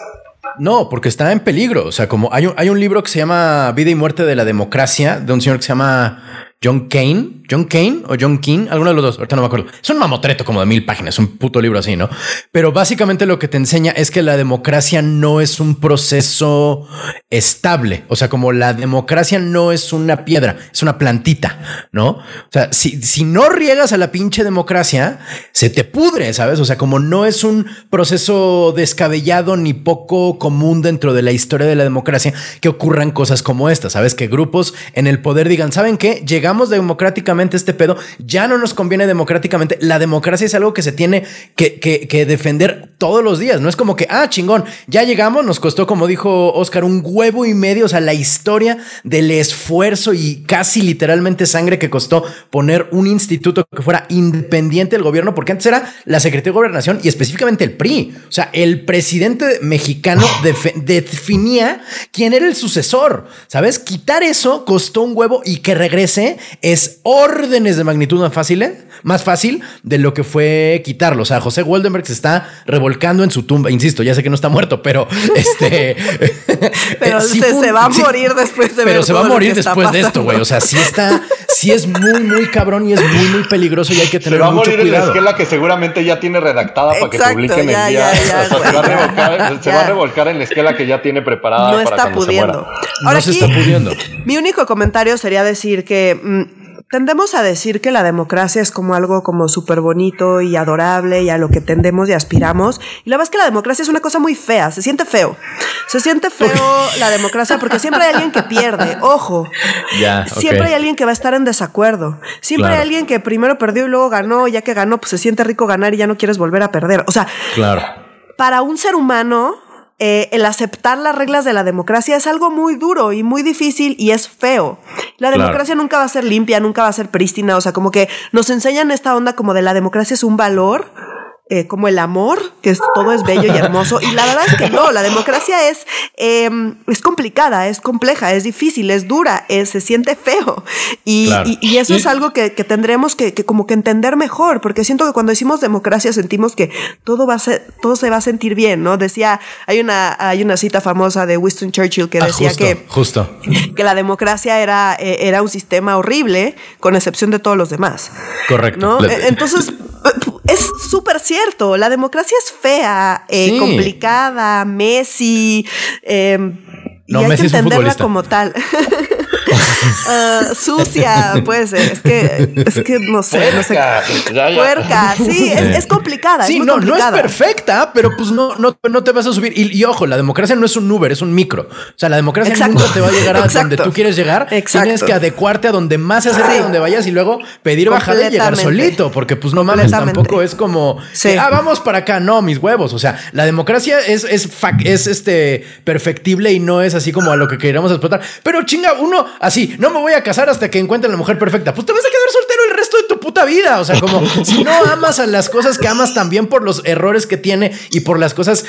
[SPEAKER 2] No, porque está en peligro. O sea, como hay un, hay un libro que se llama Vida y Muerte de la Democracia, de un señor que se llama John Kane, John Kane o John King, alguno de los dos, ahorita no me acuerdo. Es un mamotreto como de mil páginas, un puto libro así, ¿no? Pero básicamente lo que te enseña es que la democracia no es un proceso estable. O sea, como la democracia no es una piedra, es una plantita, ¿no? O sea, si, si no riegas a la pinche democracia, se te pudre, ¿sabes? O sea, como no es un proceso descabellado ni poco común dentro de la historia de la democracia que ocurran cosas como esta, ¿sabes? Que grupos en el poder digan, ¿saben qué? Llegamos democráticamente este pedo, ya no nos conviene democráticamente. La democracia es algo que se tiene que, que, que, defender todos los días. No es como que, ah, chingón, ya llegamos, nos costó, como dijo Oscar, un huevo y medio. O sea, la historia del esfuerzo y casi literalmente sangre que costó poner un instituto que fuera independiente del gobierno, porque antes era la Secretaría de Gobernación y específicamente el PRI. O sea, el presidente mexicano definía quién era el sucesor. ¿Sabes? Quitar eso costó un huevo y que regrese es órdenes de magnitud más fácil, ¿eh? más fácil de lo que fue quitarlo. O sea, José Waldenberg se está revolcando en su tumba. Insisto, ya sé que no está muerto, pero este.
[SPEAKER 1] pero sí se, se, va a morir después de
[SPEAKER 2] Pero se va a morir después de esto, güey. O sea, sí está, sí es muy, muy cabrón y es muy, muy peligroso y hay que tener
[SPEAKER 3] se va
[SPEAKER 2] mucho
[SPEAKER 3] a morir
[SPEAKER 2] cuidado.
[SPEAKER 3] en la esquela que seguramente ya tiene redactada para que publiquen
[SPEAKER 1] ya,
[SPEAKER 3] el día.
[SPEAKER 1] ya, ya,
[SPEAKER 3] o sea, se, va a revolcar, se
[SPEAKER 1] Ya.
[SPEAKER 3] va a revolcar en la esquela que ya tiene preparada
[SPEAKER 1] no
[SPEAKER 3] para
[SPEAKER 1] está
[SPEAKER 3] cuando
[SPEAKER 1] pudiendo.
[SPEAKER 3] se muera.
[SPEAKER 2] No
[SPEAKER 1] Ahora
[SPEAKER 2] se
[SPEAKER 1] aquí,
[SPEAKER 2] está pudiendo.
[SPEAKER 1] Mi único comentario sería decir que mm, tendemos a decir que la democracia es como algo como súper bonito y adorable y a lo que tendemos y aspiramos. Y la verdad es que la democracia es una cosa muy fea, se siente feo. Se siente feo la democracia porque siempre hay alguien que pierde, ojo.
[SPEAKER 2] Ya,
[SPEAKER 1] Siempre
[SPEAKER 2] ok.
[SPEAKER 1] hay alguien que va a estar en desacuerdo. Siempre
[SPEAKER 2] Claro.
[SPEAKER 1] hay alguien que primero perdió y luego ganó, y ya que ganó, pues se siente rico ganar y ya no quieres volver a perder. O sea,
[SPEAKER 2] Claro.
[SPEAKER 1] para un ser humano, eh, el aceptar las reglas de la democracia es algo muy duro y muy difícil y es feo. La
[SPEAKER 2] Claro.
[SPEAKER 1] democracia nunca va a ser limpia, nunca va a ser prístina, o sea, como que nos enseñan esta onda como de la democracia es un valor. Eh, como el amor, que es, todo es bello y hermoso. Y la verdad es que no, la democracia es, eh, es complicada, es compleja, es difícil, es dura, es- se siente feo. Y,
[SPEAKER 2] Claro.
[SPEAKER 1] y- y eso es algo que, que tendremos que, que como que entender mejor, porque siento que cuando decimos democracia sentimos que todo va a ser, todo se va a sentir bien, ¿no? Decía, hay una, hay una cita famosa de Winston Churchill que
[SPEAKER 2] Ah,
[SPEAKER 1] decía
[SPEAKER 2] justo,
[SPEAKER 1] que,
[SPEAKER 2] justo.
[SPEAKER 1] que la democracia era, eh, era un sistema horrible, con excepción de todos los demás.
[SPEAKER 2] Correcto.
[SPEAKER 1] ¿no?
[SPEAKER 2] Le-
[SPEAKER 1] Eh, Entonces, eh, es súper cierto. La democracia es fea, eh,
[SPEAKER 2] Sí.
[SPEAKER 1] complicada, Messi. eh,
[SPEAKER 2] No,
[SPEAKER 1] y hay
[SPEAKER 2] Messi
[SPEAKER 1] que entenderla como tal. Ah, sucia, puede ser. Es que, es que no sé, no sé.
[SPEAKER 3] Puerca, ya, ya.
[SPEAKER 1] Puerca, sí, es, es complicada.
[SPEAKER 2] Sí,
[SPEAKER 1] es muy
[SPEAKER 2] no, no es perfecta, pero pues no, no, no te vas a subir. Y, y ojo, la democracia no es un Uber, es un micro. O sea, la democracia
[SPEAKER 1] Exacto.
[SPEAKER 2] nunca te va a llegar a
[SPEAKER 1] Exacto.
[SPEAKER 2] donde tú quieres llegar.
[SPEAKER 1] Exacto.
[SPEAKER 2] Tienes que adecuarte a donde más se acerque
[SPEAKER 1] Sí.
[SPEAKER 2] a donde vayas y luego pedir bajada y llegar solito. Porque pues no mames, tampoco es como,
[SPEAKER 1] Sí.
[SPEAKER 2] ah, vamos para acá. No, mis huevos. O sea, la democracia es, es, es este perfectible y no es así como a lo que queremos explotar. Pero chinga, uno así, no me voy a casar hasta que encuentre la mujer perfecta. Pues te vas a quedar soltero tu puta vida. O sea, como si no amas a las cosas que amas también por los errores que tiene y por las cosas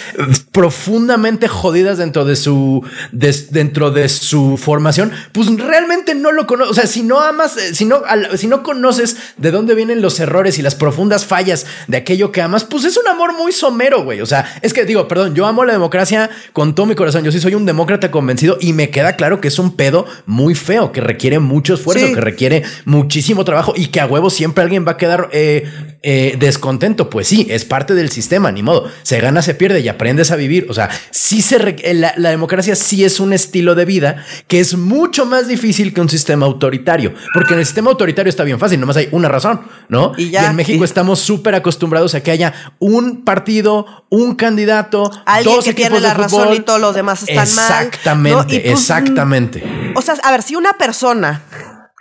[SPEAKER 2] profundamente jodidas dentro de su, dentro de su formación, pues realmente no lo conoces. O sea, si no amas, eh, si no, si no conoces de dónde vienen los errores y las profundas fallas de aquello que amas, pues es un amor muy somero, güey. O sea, es que digo, perdón, yo amo la democracia con todo mi corazón. Yo sí soy un demócrata convencido y me queda claro que es un pedo muy feo, que requiere mucho esfuerzo, que requiere muchísimo trabajo y que a huevo siempre alguien va a quedar eh, eh, descontento. Pues sí, es parte del sistema, ni modo. Se gana, se pierde y aprendes a vivir. O sea, sí se eh, la, la democracia sí es un estilo de vida que es mucho más difícil que un sistema autoritario, porque en el sistema autoritario está bien fácil, nomás hay una razón, ¿no? Y, ya, en México estamos súper acostumbrados a que haya un partido, un candidato,
[SPEAKER 1] alguien dos que tiene la razón y todos los demás están
[SPEAKER 2] exactamente, mal. Exactamente, pues, exactamente.
[SPEAKER 1] O sea, a ver, si una persona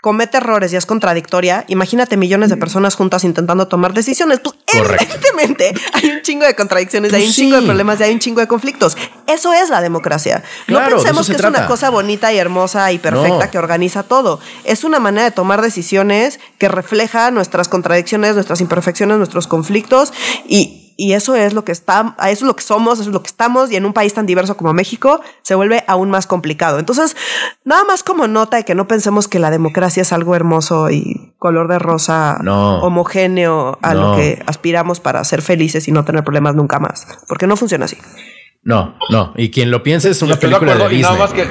[SPEAKER 1] comete errores y es contradictoria, imagínate millones de personas juntas intentando tomar decisiones. Pues evidentemente hay un chingo de contradicciones, hay un chingo de problemas, y hay un chingo de conflictos. Eso es la democracia. no pensemos que es una cosa bonita y hermosa y perfecta que organiza todo. Es una manera de tomar decisiones que refleja nuestras contradicciones, nuestras imperfecciones, nuestros conflictos y y eso es lo que está, eso es lo que somos, eso es lo que estamos, y en un país tan diverso como México se vuelve aún más complicado. Entonces, nada más como nota de que no pensemos que la democracia es algo hermoso y color de rosa homogéneo a lo que aspiramos para ser felices y no tener problemas nunca más, porque no funciona así.
[SPEAKER 2] No, no. Y quien lo piense es una película de, Disney.
[SPEAKER 3] nada más que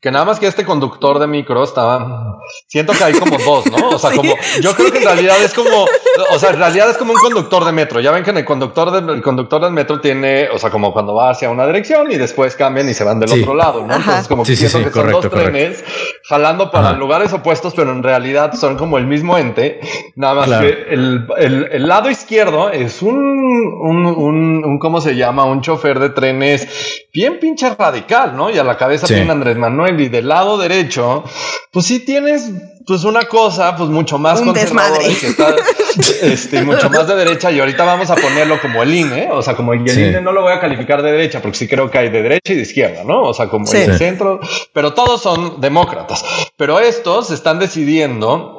[SPEAKER 3] que nada más que este conductor de micro estaba. Siento que hay como dos, ¿no? O sea, como. Yo creo que en realidad es como. O sea, en realidad es como un conductor de metro. Ya ven que en el conductor, del conductor del metro tiene. O sea, como cuando va hacia una dirección y después cambian y se van del otro lado, ¿no? Entonces, como que siento que son dos trenes jalando para lugares opuestos, pero en realidad son como el mismo ente. Nada más que el, el, el, lado izquierdo es un, un, un, un, ¿Cómo se llama? Un chofer de trenes bien pinche radical, ¿no? Y a la cabeza tiene Andrés Manuel y del lado derecho, pues sí tienes pues una cosa pues mucho más conservadora que está este, mucho más de derecha y ahorita vamos a ponerlo como el INE, o sea, como el INE no lo voy a calificar de derecha porque sí creo que hay de derecha y de izquierda, ¿no? O sea, como el centro, pero todos son demócratas, pero estos están decidiendo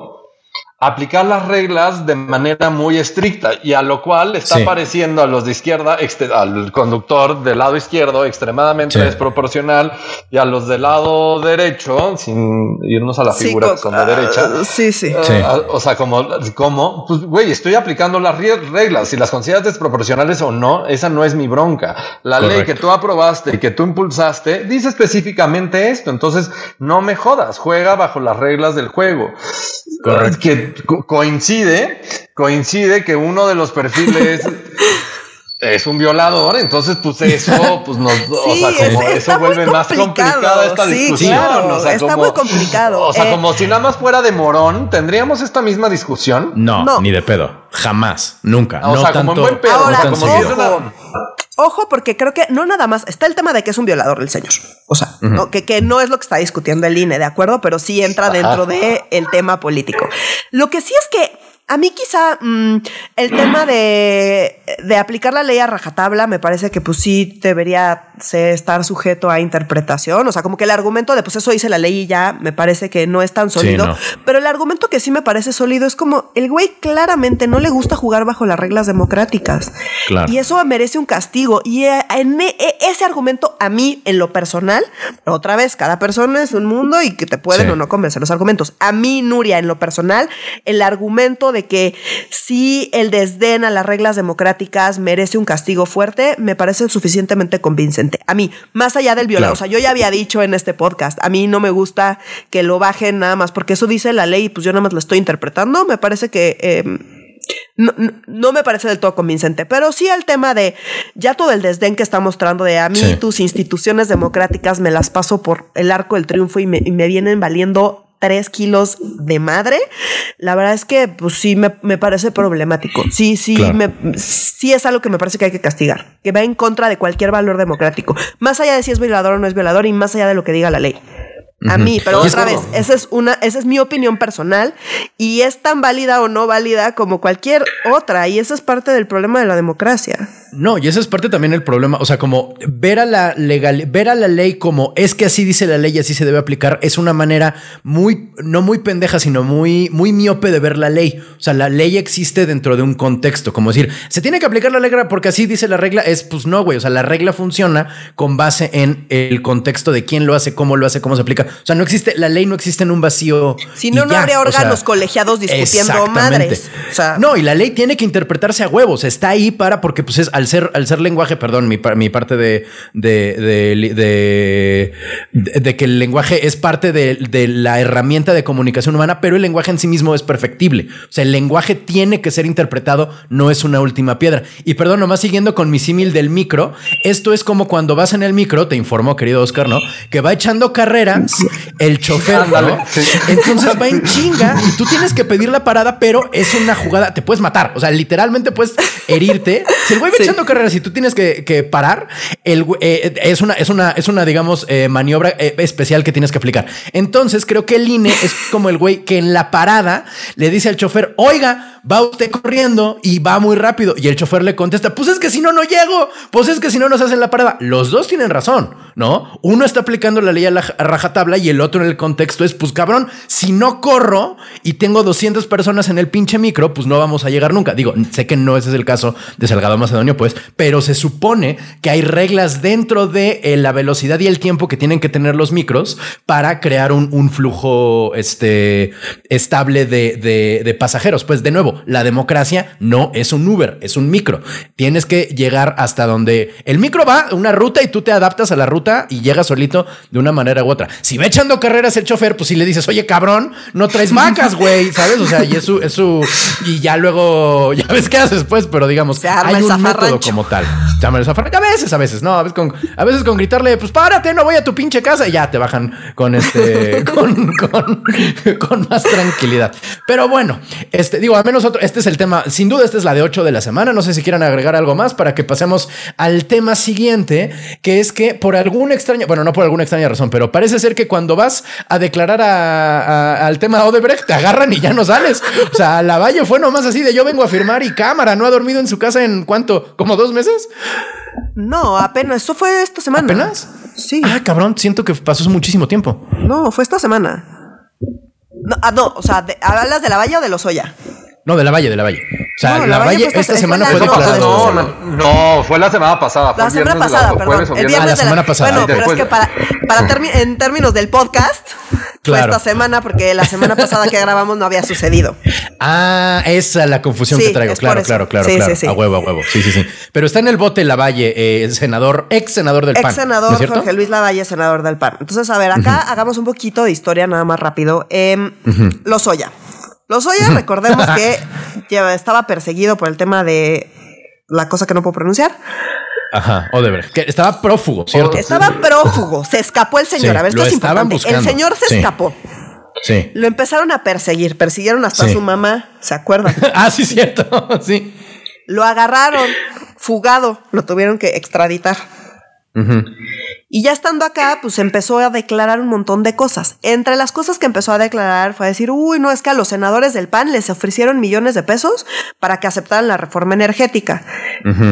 [SPEAKER 3] aplicar las reglas de manera muy estricta y a lo cual está pareciendo a los de izquierda, al conductor del lado izquierdo extremadamente desproporcional y a los del lado derecho, sin irnos a la figura que son de derecha.
[SPEAKER 1] Ah, sí, sí.
[SPEAKER 3] Eh, o sea, como, como, pues, güey, estoy aplicando las reglas. Si las consideras desproporcionales o no, esa no es mi bronca. La ley que tú aprobaste y que tú impulsaste dice específicamente esto. Entonces, no me jodas, juega bajo las reglas del juego. Correcto. Que coincide, coincide que uno de los perfiles es un violador, entonces pues eso, pues nos, o sea, como eso vuelve más complicada esta discusión.
[SPEAKER 1] o sea, está muy complicado.
[SPEAKER 3] O sea, eh, como si nada más fuera de morón, ¿tendríamos esta misma discusión?
[SPEAKER 2] No, ni de pedo, jamás, nunca.
[SPEAKER 3] O sea, como en buen pedo,
[SPEAKER 1] como Ojo, porque creo que no nada más está el tema de que es un violador el señor. O sea, que, que, no es lo que está discutiendo el INE, ¿de acuerdo? Pero sí entra dentro del el tema político. Lo que sí es que a mí quizá mm, el tema de, de, aplicar la ley a rajatabla me parece que pues sí debería estar sujeto a interpretación. O sea, como que el argumento de pues eso dice la ley y ya me parece que no es tan sólido. Pero el argumento que sí me parece sólido es como el güey claramente no le gusta jugar bajo las reglas democráticas. Y eso merece un castigo. Y eh, en e, e, ese argumento a mí en lo personal, otra vez, cada persona es un mundo y que te pueden o no convencer los argumentos. A mí, Nuria, en lo personal, el argumento de de que si el desdén a las reglas democráticas merece un castigo fuerte, me parece suficientemente convincente. A mí, más allá del violador, o sea, yo ya había dicho en este podcast, a mí no me gusta que lo bajen nada más, porque eso dice la ley, pues yo nada más lo estoy interpretando, me parece que... Em, no, me parece del todo convincente, pero sí el tema de ya todo el desdén que está mostrando de a mí tus instituciones democráticas me las paso por el arco del triunfo y me, y me vienen valiendo tres kilos de madre, la verdad es que pues sí me, parece problemático. Sí, sí, me, sí es algo que me parece que hay que castigar, que va en contra de cualquier valor democrático, más allá de si es violador o no es violador y más allá de lo que diga la ley. A mí, pero otra vez, esa es una, esa es mi opinión personal y es tan válida o no válida como cualquier otra y esa es parte del problema de la democracia.
[SPEAKER 2] No, y esa es parte también del problema, o sea, como ver a la legal, ver a la ley como es que así dice la ley y así se debe aplicar es una manera muy no muy pendeja, sino muy muy miope de ver la ley. O sea, la ley existe dentro de un contexto, como decir, se tiene que aplicar la regla porque así dice la regla, es pues no, güey, o sea, la regla funciona con base en el contexto de quién lo hace, cómo lo hace, cómo se aplica. O sea, no existe, la ley no existe en un vacío.
[SPEAKER 1] Si no, no habría órganos colegiados discutiendo madres.
[SPEAKER 2] no, y la ley tiene que interpretarse a huevos. Está ahí para, porque pues es al ser, al ser lenguaje, perdón, mi, mi parte de, de, de, de, que el lenguaje es parte de, la herramienta de comunicación humana, pero el lenguaje en sí mismo es perfectible. O sea, el lenguaje tiene que ser interpretado, no es una última piedra. Y perdón, nomás siguiendo con mi símil del micro, esto es como cuando vas en el micro, te informó, querido Oscar, ¿no? Que va echando carreras el chofer. Entonces va en chinga y tú tienes que pedir la parada, pero es una jugada, te puedes matar. O sea, literalmente puedes herirte. Si el güey va echando carreras y tú tienes que, parar, el, eh, es, una, es, una, es una, digamos, eh, maniobra eh, especial que tienes que aplicar. Entonces creo que el INE es como el güey que en la parada le dice al chofer, oiga, va usted corriendo y va muy rápido. Y el chofer le contesta, pues es que si no, no llego. Pues es que si no nos hacen la parada. Los dos tienen razón, ¿no? Uno está aplicando la ley a la rajatabla y el otro en el contexto es, pues cabrón, si no corro y tengo 200 personas en el pinche micro, pues no vamos a llegar nunca. Digo, sé que no ese es el caso de Salgado Macedonio, pues, pero se supone que hay reglas dentro de eh, la velocidad y el tiempo que tienen que tener los micros para crear un, flujo este, estable de, de pasajeros. Pues de nuevo, la democracia no es un Uber, es un micro. Tienes que llegar hasta donde el micro va una ruta y tú te adaptas a la ruta y llegas solito de una manera u otra. Si va echando carreras el chofer, pues si le dices, oye, cabrón, no traes vacas, güey, ¿sabes? O sea, y es su, es su, y ya luego, ya ves qué haces, pues, pero digamos, hay un método como tal. Se arma el A veces, a veces, no, a veces con, a veces con gritarle, pues párate, no voy a tu pinche casa y ya te bajan con este, con, con, con más tranquilidad. Pero bueno, este, digo, al menos otro, este es el tema, sin duda, esta es la de 8 de la semana. No sé si quieran agregar algo más para que pasemos al tema siguiente, que es que por alguna extraña, bueno, no por alguna extraña razón, pero parece ser que cuando vas a declarar al tema Odebrecht, te agarran y ya no sales. O sea, la Valle fue nomás así de yo vengo a firmar y cámara, no ha dormido en su casa en cuánto, como dos meses.
[SPEAKER 1] No, apenas, eso fue esta semana.
[SPEAKER 2] ¿Apenas?
[SPEAKER 1] Sí.
[SPEAKER 2] Ah, cabrón, siento que pasó muchísimo tiempo.
[SPEAKER 1] No, fue esta semana. No, ah, no o sea, ¿hablas de la Valle o de los Oya?
[SPEAKER 2] No, de la Valle, de la Valle. O sea, la, Valle, esta, semana fue
[SPEAKER 3] declarada. No, no, no, fue la semana pasada.
[SPEAKER 1] La semana pasada, perdón. El viernes
[SPEAKER 2] la semana pasada.
[SPEAKER 1] Bueno, pero es que para, para en términos del podcast, fue esta semana, porque la semana pasada que grabamos no había sucedido.
[SPEAKER 2] Ah, esa es la confusión que traigo. Claro, claro, claro, claro. A huevo, a huevo. Sí, sí, sí. Pero está en el bote la Valle, eh, senador, ex senador del PAN.
[SPEAKER 1] Ex senador Jorge Luis Lavalle, senador del PAN. Entonces, a ver, acá hagamos un poquito de historia nada más rápido. Eh, Lozoya. Lozoya, recordemos que estaba perseguido por el tema de la cosa que no puedo pronunciar.
[SPEAKER 2] Ajá, Odebrecht. Que estaba prófugo, ¿cierto?
[SPEAKER 1] Estaba prófugo. Se escapó el señor. a ver, esto es importante. El señor se escapó.
[SPEAKER 2] Sí.
[SPEAKER 1] Lo empezaron a perseguir. Persiguieron hasta a su mamá. ¿Se acuerdan?
[SPEAKER 2] ah, sí, cierto. sí.
[SPEAKER 1] Lo agarraron fugado. Lo tuvieron que extraditar. Y ya estando acá, pues empezó a declarar un montón de cosas. Entre las cosas que empezó a declarar fue a decir, uy, no es que a los senadores del PAN les ofrecieron millones de pesos para que aceptaran la reforma energética,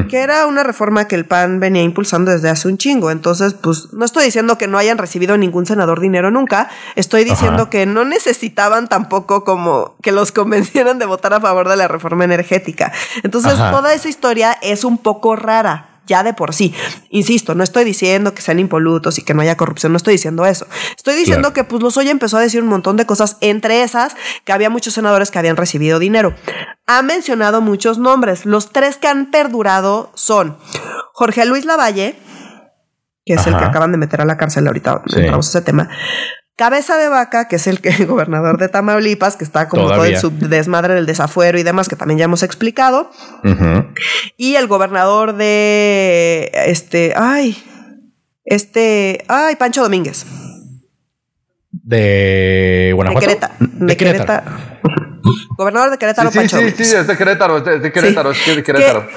[SPEAKER 1] que era una reforma que el PAN venía impulsando desde hace un chingo. Entonces, pues no estoy diciendo que no hayan recibido ningún senador dinero nunca, estoy diciendo que no necesitaban tampoco como que los convencieran de votar a favor de la reforma energética. Entonces, toda esa historia es un poco rara ya de por sí. Insisto, no estoy diciendo que sean impolutos y que no haya corrupción, no estoy diciendo eso. Estoy diciendo que pues Lozoya empezó a decir un montón de cosas, entre esas que había muchos senadores que habían recibido dinero. Ha mencionado muchos nombres. Los tres que han perdurado son Jorge Luis Lavalle, que es el que acaban de meter a la cárcel ahorita, entramos a ese tema. Cabeza de Vaca, que es el, que, gobernador de Tamaulipas, que está como todo en su desmadre del desafuero y demás, que también ya hemos explicado. Y el gobernador de este, ay, este, ay, Pancho Domínguez.
[SPEAKER 2] De Guanajuato.
[SPEAKER 1] De Querétaro. Gobernador de Querétaro,
[SPEAKER 3] sí,
[SPEAKER 1] Pancho
[SPEAKER 3] sí, Sí, sí, es de Querétaro, es de, Querétaro, es de Querétaro.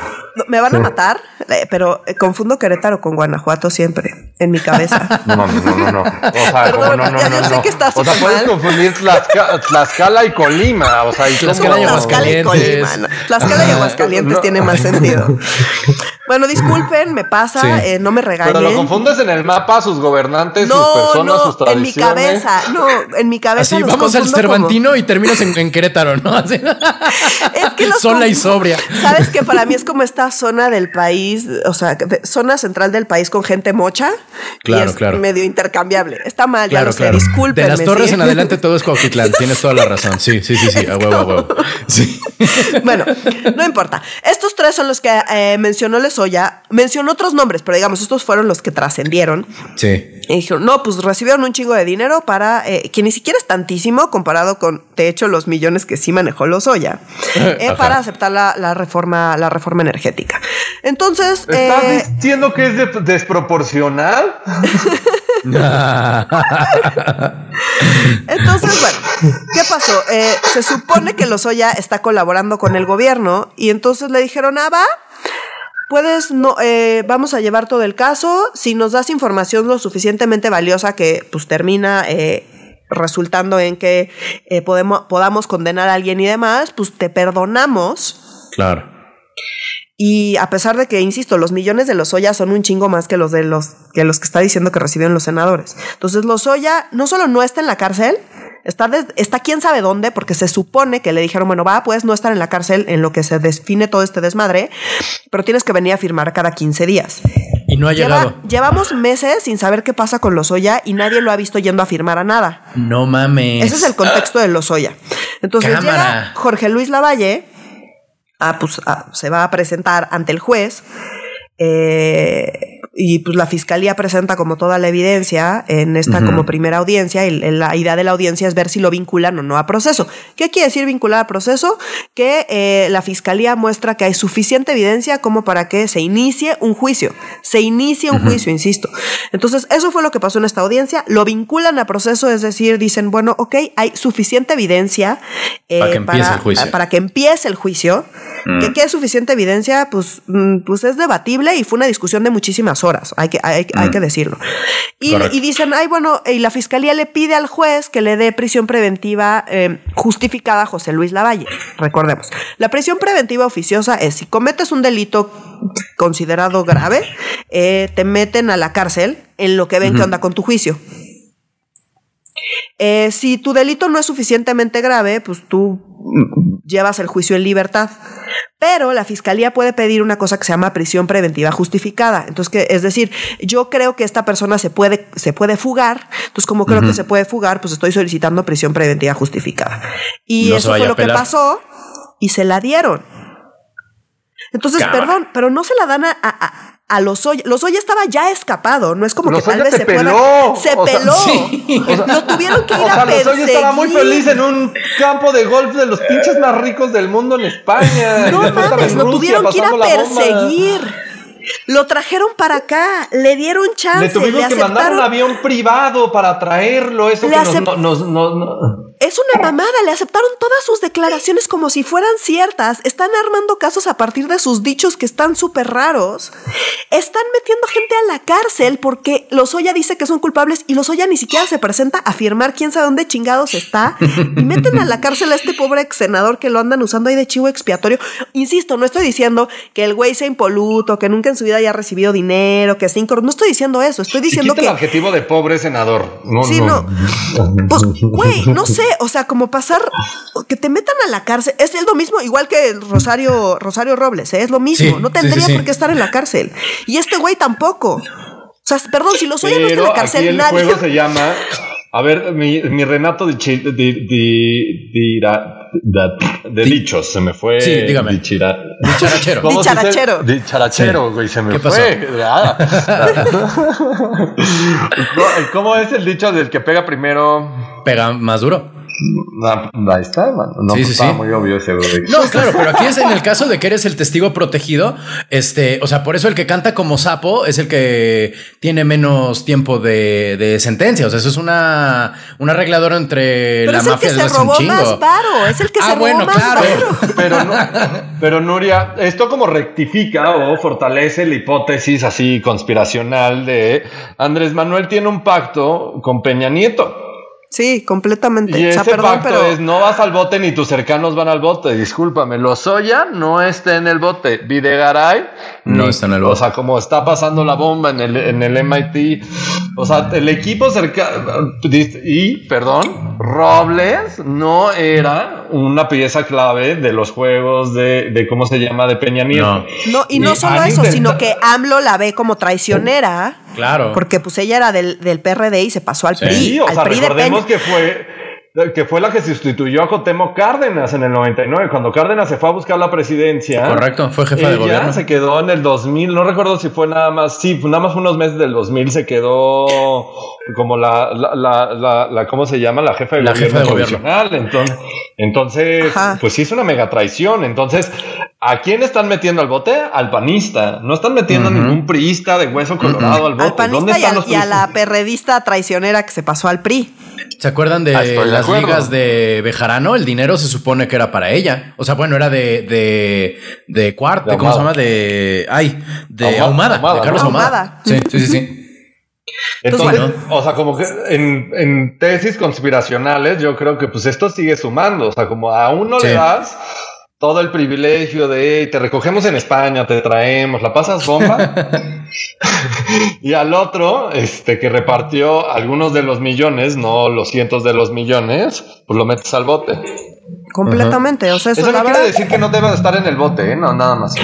[SPEAKER 1] me van a matar, eh, pero eh, confundo Querétaro con Guanajuato siempre, en mi cabeza.
[SPEAKER 3] No, no, no, no, no. O sea,
[SPEAKER 1] Perdón,
[SPEAKER 3] como no, no,
[SPEAKER 1] ya-
[SPEAKER 3] no,
[SPEAKER 1] yo sé
[SPEAKER 3] no.
[SPEAKER 1] que está
[SPEAKER 3] O sea, puedes
[SPEAKER 1] mal.
[SPEAKER 3] confundir Tlaxca- Tlaxcala y Colima. O sea, y
[SPEAKER 2] Tlaxcala y Aguascalientes.
[SPEAKER 1] Tlaxcala y Aguascalientes tiene más sentido. Bueno, disculpen, me pasa,
[SPEAKER 2] Sí.
[SPEAKER 1] eh, no me regañen.
[SPEAKER 3] Pero lo confundes en el mapa, sus gobernantes, sus
[SPEAKER 1] no,
[SPEAKER 3] personas, sus
[SPEAKER 1] no, en mi
[SPEAKER 3] tradiciones.
[SPEAKER 1] cabeza, no, en mi cabeza.
[SPEAKER 2] Así,
[SPEAKER 1] los
[SPEAKER 2] vamos al
[SPEAKER 1] como-
[SPEAKER 2] Cervantino y terminas en, en Querétaro, ¿no? Así.
[SPEAKER 1] Es que
[SPEAKER 2] Sola y sobria.
[SPEAKER 1] Sabes que para mí es como esta zona del país, o sea, zona central del país con gente mocha.
[SPEAKER 2] Claro,
[SPEAKER 1] y es
[SPEAKER 2] claro.
[SPEAKER 1] medio intercambiable. Está mal, ya
[SPEAKER 2] Claro,
[SPEAKER 1] lo sé,
[SPEAKER 2] claro.
[SPEAKER 1] discúlpenme.
[SPEAKER 2] De las torres
[SPEAKER 1] sí.
[SPEAKER 2] en adelante todo es Cuautitlán. Tienes toda la razón. Sí, sí, sí, sí. A huevo, a huevo. Sí.
[SPEAKER 1] Bueno, no importa. Estos tres son los que eh, mencionó Lesoya. Mencionó otros nombres, pero digamos, estos fueron los que trascendieron.
[SPEAKER 2] Sí.
[SPEAKER 1] Y dijeron, no, pues recibieron un chingo de dinero para, eh, que ni siquiera es tantísimo comparado con, de hecho, los millones que sí manejó Lozoya, eh, para aceptar la, la reforma, la reforma energética. Entonces,
[SPEAKER 3] ¿Estás
[SPEAKER 1] eh,
[SPEAKER 3] diciendo que es de- desproporcional?
[SPEAKER 1] entonces, bueno, ¿qué pasó? Eh, se supone que Lozoya está colaborando con el gobierno y entonces le dijeron, ah, va. Puedes, no, eh, vamos a llevar todo el caso. Si nos das información lo suficientemente valiosa que pues termina eh, resultando en que eh, podemos, podamos condenar a alguien y demás, pues te perdonamos.
[SPEAKER 2] Claro.
[SPEAKER 1] Y a pesar de que, insisto, los millones de los Lozoya son un chingo más que los de los que los que está diciendo que recibieron los senadores. Entonces, Lozoya no solo no está en la cárcel, está, está quién sabe dónde, porque se supone que le dijeron, bueno, va, puedes no estar en la cárcel en lo que se define todo este desmadre, pero tienes que venir a firmar cada 15 días.
[SPEAKER 2] Y no ha
[SPEAKER 1] Lleva-
[SPEAKER 2] llegado.
[SPEAKER 1] llevamos meses sin saber qué pasa con Lozoya y nadie lo ha visto yendo a firmar a nada.
[SPEAKER 2] No mames.
[SPEAKER 1] Ese es el contexto de Lozoya. Entonces
[SPEAKER 2] Cámara.
[SPEAKER 1] llega Jorge Luis Lavalle, ah, pues, ah, se va a presentar ante el juez. eh, y pues la fiscalía presenta como toda la evidencia en esta como primera audiencia y la idea de la audiencia es ver si lo vinculan o no a proceso. ¿Qué quiere decir vincular a proceso? Que eh, la fiscalía muestra que hay suficiente evidencia como para que se inicie un juicio. Se inicie un juicio, insisto. Entonces, eso fue lo que pasó en esta audiencia. Lo vinculan a proceso, es decir, dicen, bueno, ok, hay suficiente evidencia eh,
[SPEAKER 2] Para que empiece el juicio.
[SPEAKER 1] para que empiece el juicio. ¿Qué, qué es suficiente evidencia? Pues, mm, pues es debatible y fue una discusión de muchísimas horas, hay que, hay, hay que decirlo. Y, dicen, ay, bueno, y la fiscalía le pide al juez que le dé prisión preventiva eh, justificada a José Luis Lavalle. Recordemos, la prisión preventiva oficiosa es si cometes un delito considerado grave, eh, te meten a la cárcel en lo que ven que onda con tu juicio. Eh, si tu delito no es suficientemente grave, pues tú llevas el juicio en libertad. Pero la fiscalía puede pedir una cosa que se llama prisión preventiva justificada. Entonces, que, es decir, yo creo que esta persona se puede, se puede fugar. Entonces, como creo que se puede fugar, pues estoy solicitando prisión preventiva justificada. Y
[SPEAKER 2] No
[SPEAKER 1] eso fue lo que pasó y se la dieron. Entonces,
[SPEAKER 2] Cámara.
[SPEAKER 1] perdón, pero no se la dan a, a, a- a Lozoya. Lozoya estaba ya escapado, no es como que
[SPEAKER 3] Lozoya
[SPEAKER 1] tal vez
[SPEAKER 3] se peló.
[SPEAKER 1] Se
[SPEAKER 3] O sea,
[SPEAKER 1] peló.
[SPEAKER 2] sí.
[SPEAKER 1] Lo tuvieron que ir
[SPEAKER 3] O sea,
[SPEAKER 1] a
[SPEAKER 3] Lozoya
[SPEAKER 1] perseguir.
[SPEAKER 3] estaba muy feliz en un campo de golf de los pinches más ricos del mundo en España.
[SPEAKER 1] No mames, lo
[SPEAKER 3] Rusia
[SPEAKER 1] tuvieron que ir a perseguir. Lo trajeron para acá, le dieron chance,
[SPEAKER 3] Le tuvimos
[SPEAKER 1] le
[SPEAKER 3] que mandar un avión privado para traerlo. Eso
[SPEAKER 1] Le
[SPEAKER 3] que nos,
[SPEAKER 1] acep- Es una mamada, le aceptaron todas sus declaraciones como si fueran ciertas. Están armando casos a partir de sus dichos que están súper raros. Están metiendo gente a la cárcel porque Lozoya dice que son culpables y Lozoya ni siquiera se presenta a afirmar quién sabe dónde chingados está. Y meten a la cárcel a este pobre ex senador que lo andan usando ahí de chivo expiatorio. Insisto, no estoy diciendo que el güey sea impoluto, que nunca en su vida haya recibido dinero, que sea incorrupto. No estoy diciendo eso. Estoy diciendo que.
[SPEAKER 3] el adjetivo de pobre senador. No,
[SPEAKER 1] Sí, no. Pues, güey, no sé, o sea, como pasar, que te metan a la cárcel, es, es lo mismo, igual que el Rosario, Rosario Robles, ¿eh? es lo mismo,
[SPEAKER 2] Sí,
[SPEAKER 1] no tendría
[SPEAKER 2] sí, sí.
[SPEAKER 1] por qué estar en la cárcel. Y este güey tampoco. O sea, perdón, si los oye no está en la
[SPEAKER 3] aquí
[SPEAKER 1] cárcel,
[SPEAKER 3] el
[SPEAKER 1] nadie.
[SPEAKER 3] juego se llama. A ver, mi, mi Renato de, chi- de, de, de- de dichos, se me fue.
[SPEAKER 2] Sí, dígame.
[SPEAKER 3] Dichira-
[SPEAKER 2] Dicharachero.
[SPEAKER 1] Dicharachero.
[SPEAKER 3] Dicharachero,
[SPEAKER 2] Sí.
[SPEAKER 3] güey, se me
[SPEAKER 2] ¿Qué pasó?
[SPEAKER 3] fue. Ah. ¿Cómo es el dicho del que pega primero?
[SPEAKER 2] Pega más duro.
[SPEAKER 3] No, ahí está. No
[SPEAKER 2] Sí,
[SPEAKER 3] pues,
[SPEAKER 2] sí,
[SPEAKER 3] estaba
[SPEAKER 2] sí.
[SPEAKER 3] muy obvio ese güey.
[SPEAKER 2] No, claro, pero aquí es en el caso de que eres el testigo protegido, este, o sea, por eso el que canta como sapo es el que tiene menos tiempo de, de sentencia. O sea, eso es una, un arreglador entre
[SPEAKER 1] Pero
[SPEAKER 2] la
[SPEAKER 1] es el
[SPEAKER 2] mafia
[SPEAKER 1] que
[SPEAKER 2] desde
[SPEAKER 1] se
[SPEAKER 2] un
[SPEAKER 1] robó
[SPEAKER 2] chingo.
[SPEAKER 1] más varo, es el que
[SPEAKER 2] Ah,
[SPEAKER 1] se robó
[SPEAKER 2] bueno,
[SPEAKER 1] más
[SPEAKER 2] claro.
[SPEAKER 3] Pero, no- pero Nuria, esto como rectifica o fortalece la hipótesis así conspiracional de Andrés Manuel tiene un pacto con Peña Nieto.
[SPEAKER 1] Sí, completamente.
[SPEAKER 3] Y
[SPEAKER 1] o sea,
[SPEAKER 3] ese
[SPEAKER 1] perdón,
[SPEAKER 3] pacto
[SPEAKER 1] pero
[SPEAKER 3] es no vas al bote ni tus cercanos van al bote. Discúlpame, Lozoya no está en el bote. Videgaray
[SPEAKER 2] No
[SPEAKER 3] ni-
[SPEAKER 2] está en el
[SPEAKER 3] O
[SPEAKER 2] bote.
[SPEAKER 3] sea, como está pasando la bomba en el, en el MIT. O sea, el equipo cercano. Y, perdón, Robles no era una pieza clave de los juegos de, de ¿cómo se llama? De Peña Nieto.
[SPEAKER 2] No.
[SPEAKER 1] no, y no solo eso, sino que AMLO la ve como traicionera.
[SPEAKER 2] Claro.
[SPEAKER 1] Porque pues ella era del, del PRD y se pasó al
[SPEAKER 2] Sí.
[SPEAKER 1] PRI,
[SPEAKER 3] Sí, o
[SPEAKER 1] al
[SPEAKER 3] sea,
[SPEAKER 1] PRI de
[SPEAKER 3] recordemos que fue que fue la que sustituyó a Cotemo Cárdenas en el 99, cuando Cárdenas se fue a buscar la presidencia.
[SPEAKER 2] Correcto, fue jefa de
[SPEAKER 3] ella
[SPEAKER 2] gobierno.
[SPEAKER 3] se quedó en el 2000, no recuerdo si fue nada más, sí, nada más unos meses del 2000 se quedó como la, la, la, la, la- ¿cómo se llama? La jefa de
[SPEAKER 2] La
[SPEAKER 3] gobierno
[SPEAKER 2] jefa de gobierno.
[SPEAKER 3] provisional. Entonces, entonces
[SPEAKER 1] Ajá.
[SPEAKER 3] pues sí es una mega traición. Entonces, ¿a quién están metiendo al bote? Al panista. No están metiendo a
[SPEAKER 2] Ujú.
[SPEAKER 3] ningún priista de hueso colorado al bote.
[SPEAKER 1] Al
[SPEAKER 3] ¿Dónde
[SPEAKER 1] panista y,
[SPEAKER 3] están
[SPEAKER 1] al-
[SPEAKER 3] los
[SPEAKER 1] y a la perredista traicionera que se pasó al PRI.
[SPEAKER 2] ¿Se acuerdan de
[SPEAKER 3] Ah, estoy
[SPEAKER 2] las
[SPEAKER 3] acuerdo.
[SPEAKER 2] ligas de Bejarano? El dinero se supone que era para ella. O sea, bueno, era de, de, de ¿cómo se llama? De, ay, de
[SPEAKER 3] Ahumada,
[SPEAKER 2] Ahumada,
[SPEAKER 3] Ahumada,
[SPEAKER 2] de Carlos
[SPEAKER 1] ¿no?
[SPEAKER 2] Ahumada.
[SPEAKER 1] Ahumada.
[SPEAKER 2] Sí, sí, sí, sí.
[SPEAKER 3] Entonces,
[SPEAKER 2] Entonces,
[SPEAKER 3] o sea, como que en, en tesis conspiracionales, yo creo que pues esto sigue sumando. O sea, como a uno
[SPEAKER 2] Sí.
[SPEAKER 3] le das todo el privilegio de "Hey, te recogemos en España, te traemos, la pasas bomba. y al otro, este que repartió algunos de los millones, no los cientos de los millones, pues lo metes al bote.
[SPEAKER 1] Completamente. O sea, eso,
[SPEAKER 3] Eso
[SPEAKER 1] la
[SPEAKER 3] no quiere
[SPEAKER 1] verdad-
[SPEAKER 3] decir que no deba de estar en el bote, ¿eh? No, nada más.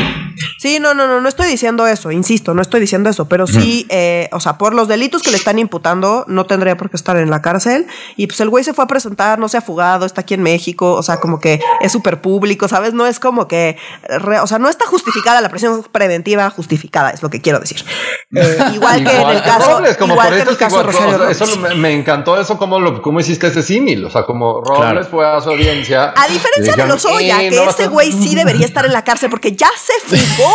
[SPEAKER 1] Sí, no, no, no, no estoy diciendo eso, insisto, no estoy diciendo eso, pero sí, eh, o sea, por los delitos que le están imputando, no tendría por qué estar en la cárcel. Y pues el güey se fue a presentar, no se ha fugado, está aquí en México, o sea, como que es súper público, ¿sabes? No es como que, re- o sea, no está justificada la presión preventiva, justificada, es lo que quiero decir. Eh, igual que en
[SPEAKER 3] Igual
[SPEAKER 1] el
[SPEAKER 3] que
[SPEAKER 1] caso,
[SPEAKER 3] Robles, como
[SPEAKER 1] igual
[SPEAKER 3] por
[SPEAKER 1] que en
[SPEAKER 3] eso
[SPEAKER 1] el caso de
[SPEAKER 3] igual-
[SPEAKER 1] Rosario
[SPEAKER 3] o sea,
[SPEAKER 1] Robles.
[SPEAKER 3] eso me, me encantó eso como lo cómo hiciste ese símil, o sea, como Robles
[SPEAKER 2] Claro.
[SPEAKER 3] fue a su audiencia.
[SPEAKER 1] A diferencia de
[SPEAKER 3] dijeron,
[SPEAKER 1] Lozoya,
[SPEAKER 3] "Eh,
[SPEAKER 1] que
[SPEAKER 3] no a-
[SPEAKER 1] güey sí debería estar en la cárcel porque ya se fugó.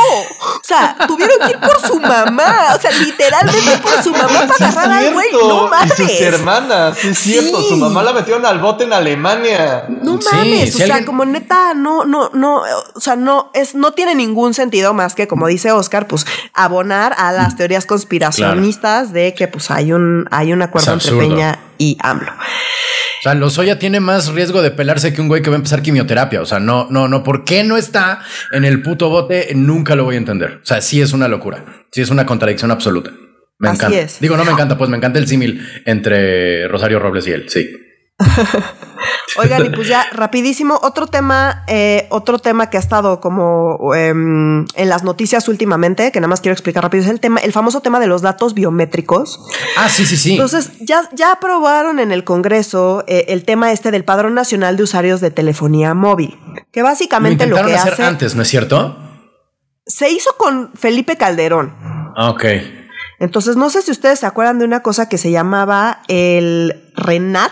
[SPEAKER 1] O sea, tuvieron que ir por su mamá. O sea, literalmente por su mamá para
[SPEAKER 3] Sí,
[SPEAKER 1] agarrar al güey. No
[SPEAKER 3] Y
[SPEAKER 1] mames.
[SPEAKER 3] sus hermanas, sí, es cierto.
[SPEAKER 1] Sí.
[SPEAKER 3] Su mamá la metieron al bote en Alemania.
[SPEAKER 1] No
[SPEAKER 2] Sí,
[SPEAKER 1] mames,
[SPEAKER 2] si
[SPEAKER 1] o sea,
[SPEAKER 2] alguien-
[SPEAKER 1] como neta, no, no, no, o sea, no, es, no tiene ningún sentido más que, como dice Oscar, pues abonar a las teorías conspiracionistas de que pues hay un, hay un acuerdo entre. Peña y AMLO.
[SPEAKER 2] O sea, Lozoya tiene más riesgo de pelarse que un güey que va a empezar quimioterapia. O sea, no, no, no. ¿Por qué no está en el puto bote? Nunca lo voy a entender. O sea, sí es una locura. Sí es una contradicción absoluta. Me
[SPEAKER 1] Así
[SPEAKER 2] encanta.
[SPEAKER 1] es.
[SPEAKER 2] Digo, no me encanta, pues me encanta el símil entre Rosario Robles y él. Sí.
[SPEAKER 1] Oigan, y pues ya rapidísimo, otro tema, eh, otro tema que ha estado como em, en las noticias últimamente, que nada más quiero explicar rápido, es el tema, el famoso tema de los datos biométricos.
[SPEAKER 2] Ah, sí, sí, sí.
[SPEAKER 1] Entonces, ya, ya aprobaron en el Congreso eh, el tema este del Padrón Nacional de Usuarios de Telefonía Móvil, que
[SPEAKER 2] lo
[SPEAKER 1] básicamente lo,
[SPEAKER 2] intentaron
[SPEAKER 1] que
[SPEAKER 2] hacer
[SPEAKER 1] hace
[SPEAKER 2] antes, ¿no es cierto?
[SPEAKER 1] se hizo con Felipe Calderón.
[SPEAKER 2] Ah, Ok.
[SPEAKER 1] Entonces, no sé si ustedes se acuerdan de una cosa que se llamaba el RENAT.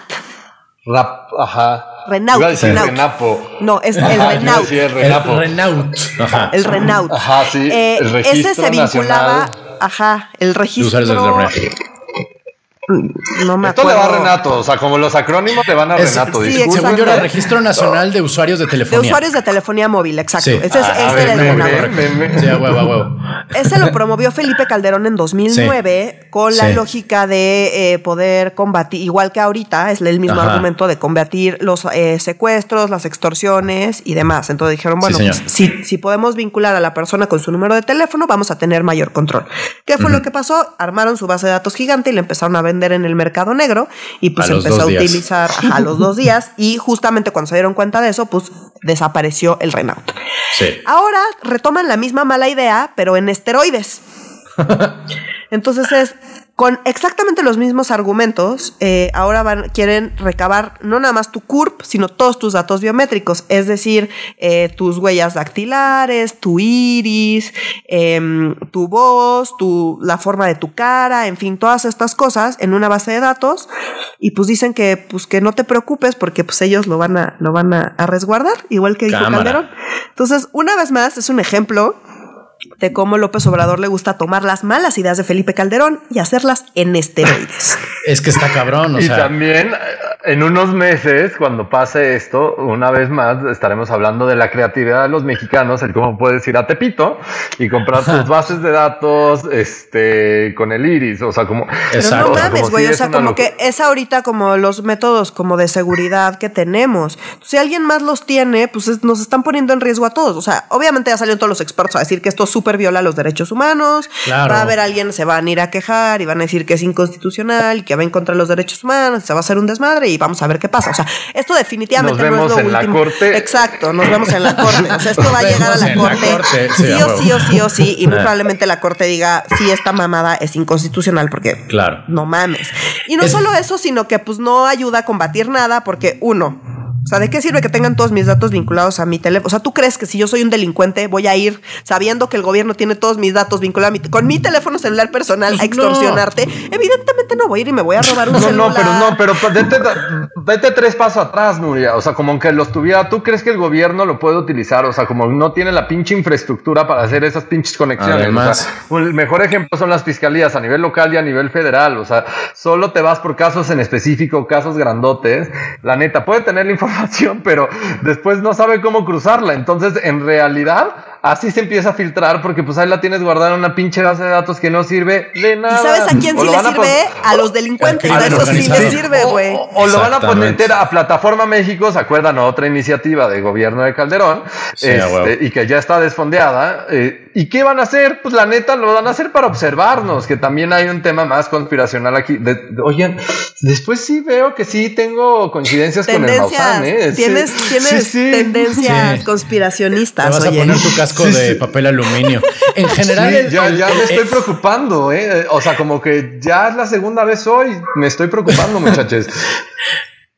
[SPEAKER 3] Rap, ajá.
[SPEAKER 1] Renault,
[SPEAKER 3] Iba a decir
[SPEAKER 1] Renault.
[SPEAKER 3] Renapo.
[SPEAKER 1] No, es el
[SPEAKER 3] Ajá,
[SPEAKER 1] Renault.
[SPEAKER 3] el
[SPEAKER 2] El
[SPEAKER 3] Renapo.
[SPEAKER 2] Renault. Ajá.
[SPEAKER 1] El Renault.
[SPEAKER 3] Ajá, sí,
[SPEAKER 1] Eh,
[SPEAKER 3] el registro
[SPEAKER 1] ese se vinculaba,
[SPEAKER 3] nacional.
[SPEAKER 1] ajá, el
[SPEAKER 2] De
[SPEAKER 1] registro. No me
[SPEAKER 3] Esto
[SPEAKER 1] acuerdo.
[SPEAKER 3] le va a Renato, o sea, como los acrónimos le van a
[SPEAKER 2] Es-
[SPEAKER 3] Renato.
[SPEAKER 1] sí.
[SPEAKER 2] Según yo era. Registro Nacional de Usuarios de
[SPEAKER 1] De
[SPEAKER 2] Telefonía.
[SPEAKER 1] usuarios de telefonía móvil, exacto.
[SPEAKER 2] Sí.
[SPEAKER 1] Ese, es-
[SPEAKER 3] Ah,
[SPEAKER 1] ese era el
[SPEAKER 3] ven.
[SPEAKER 2] Sí, a huevo, a huevo.
[SPEAKER 1] Ese lo promovió Felipe Calderón en 2009 con la
[SPEAKER 2] Sí.
[SPEAKER 1] lógica de eh, poder combatir, igual que ahorita, es el mismo
[SPEAKER 2] Ajá.
[SPEAKER 1] argumento de combatir los eh, secuestros, las extorsiones y demás. Entonces dijeron, bueno, pues, si, si podemos vincular a la persona con su número de teléfono, vamos a tener mayor control. ¿Qué fue lo que pasó? Armaron su base de datos gigante y la empezaron a vender en el mercado negro y pues
[SPEAKER 2] A
[SPEAKER 1] empezó a utilizar a los dos días y justamente cuando se dieron cuenta de eso, pues desapareció el Renault.
[SPEAKER 2] Sí.
[SPEAKER 1] Ahora retoman la misma mala idea, pero en esteroides. Entonces es con exactamente los mismos argumentos, eh, ahora van, quieren recabar no nada más tu CURP, sino todos tus datos biométricos, es decir, eh, tus huellas dactilares, tu iris, em, tu voz, tu, la forma de tu cara, en fin, todas estas cosas en una base de datos. Y pues dicen que, pues que no te preocupes porque pues ellos lo van a, lo van a, a resguardar, igual que dijo
[SPEAKER 2] Cámara.
[SPEAKER 1] Calderón. Entonces, una vez más, es un ejemplo de cómo López Obrador le gusta tomar las malas ideas de Felipe Calderón y hacerlas en esteroides.
[SPEAKER 2] Es que está cabrón, o
[SPEAKER 3] y
[SPEAKER 2] sea.
[SPEAKER 3] también eh, en unos meses, cuando pase esto, una vez más estaremos hablando de la creatividad de los mexicanos, el cómo puedes ir a Tepito y comprar tus bases de datos este con el iris, o sea, como
[SPEAKER 1] Pero
[SPEAKER 2] Exacto.
[SPEAKER 1] no
[SPEAKER 3] o sea,
[SPEAKER 1] mames,
[SPEAKER 3] como
[SPEAKER 1] güey.
[SPEAKER 3] si
[SPEAKER 1] O sea, como que es ahorita como los métodos como de seguridad que tenemos. Si alguien más los tiene, pues es- nos están poniendo en riesgo a todos. O sea, obviamente ya salieron todos los expertos a decir que esto súper viola los derechos humanos.
[SPEAKER 2] Claro.
[SPEAKER 1] Va a haber alguien, se van a ir a quejar y van a decir que es inconstitucional, que va en contra de los derechos humanos, se va a hacer un desmadre y vamos a ver qué pasa. O sea, esto definitivamente
[SPEAKER 3] Nos
[SPEAKER 1] no es
[SPEAKER 3] vemos
[SPEAKER 1] lo
[SPEAKER 3] en la corte.
[SPEAKER 1] Exacto, nos vemos en la corte. O sea, esto
[SPEAKER 2] Nos
[SPEAKER 1] va a llegar a la corte.
[SPEAKER 2] sí,
[SPEAKER 1] o sí o sí o sí. Y muy
[SPEAKER 2] Ah.
[SPEAKER 1] probablemente la corte diga, sí, esta mamada es inconstitucional porque
[SPEAKER 2] Claro.
[SPEAKER 1] no mames. Y no
[SPEAKER 2] Es-
[SPEAKER 1] solo eso, sino que pues no ayuda a combatir nada porque uno, o sea, ¿de qué sirve que tengan todos mis datos vinculados a mi teléfono? O sea, ¿tú crees que si yo soy un delincuente voy a ir sabiendo que el gobierno tiene todos mis datos vinculados a mi, con mi teléfono celular personal a extorsionarte? Evidentemente no voy a ir y me voy a robar un
[SPEAKER 3] No,
[SPEAKER 1] celular.
[SPEAKER 3] no, pero no, pero vete, vete tres pasos atrás, Nuria. O sea, como que los tuviera. ¿Tú crees que el gobierno lo puede utilizar? O sea, como no tiene la pinche infraestructura para hacer esas pinches conexiones.
[SPEAKER 2] Además.
[SPEAKER 3] O sea, el mejor ejemplo son las fiscalías a nivel local y a nivel federal. O sea, solo te vas por casos en específico, casos grandotes. La neta, puede tener la información, pero después no sabe cómo cruzarla. Entonces, en realidad, así se empieza a filtrar porque pues ahí la tienes guardada en una pinche base de datos que no sirve de
[SPEAKER 1] ¿Y
[SPEAKER 3] nada.
[SPEAKER 1] sabes a quién sí le
[SPEAKER 3] van a
[SPEAKER 1] sirve? A los delincuentes. A eso sí les sirve, güey.
[SPEAKER 3] O, o lo van a poner a Plataforma México, ¿se acuerdan? Otra iniciativa de gobierno de Calderón,
[SPEAKER 2] Sí,
[SPEAKER 3] este, y que ya está desfondeada. eh, ¿Y qué van a hacer? Pues la neta lo van a hacer para observarnos, que también hay un tema más conspiracional aquí. De, de- oigan, después sí veo que sí tengo coincidencias con el
[SPEAKER 1] Tendencias.
[SPEAKER 3] Maussan, ¿eh? Sí,
[SPEAKER 1] Tienes, tienes
[SPEAKER 3] sí, sí.
[SPEAKER 1] tendencias
[SPEAKER 2] Sí.
[SPEAKER 1] conspiracionistas.
[SPEAKER 2] Te vas a
[SPEAKER 1] oye.
[SPEAKER 2] poner tu casco de papel aluminio. En general,
[SPEAKER 3] Sí,
[SPEAKER 2] el-
[SPEAKER 3] ya,
[SPEAKER 2] el-
[SPEAKER 3] ya me
[SPEAKER 2] el-
[SPEAKER 3] estoy preocupando, ¿eh? O sea, como que ya es la segunda vez hoy. Me estoy preocupando, muchachos.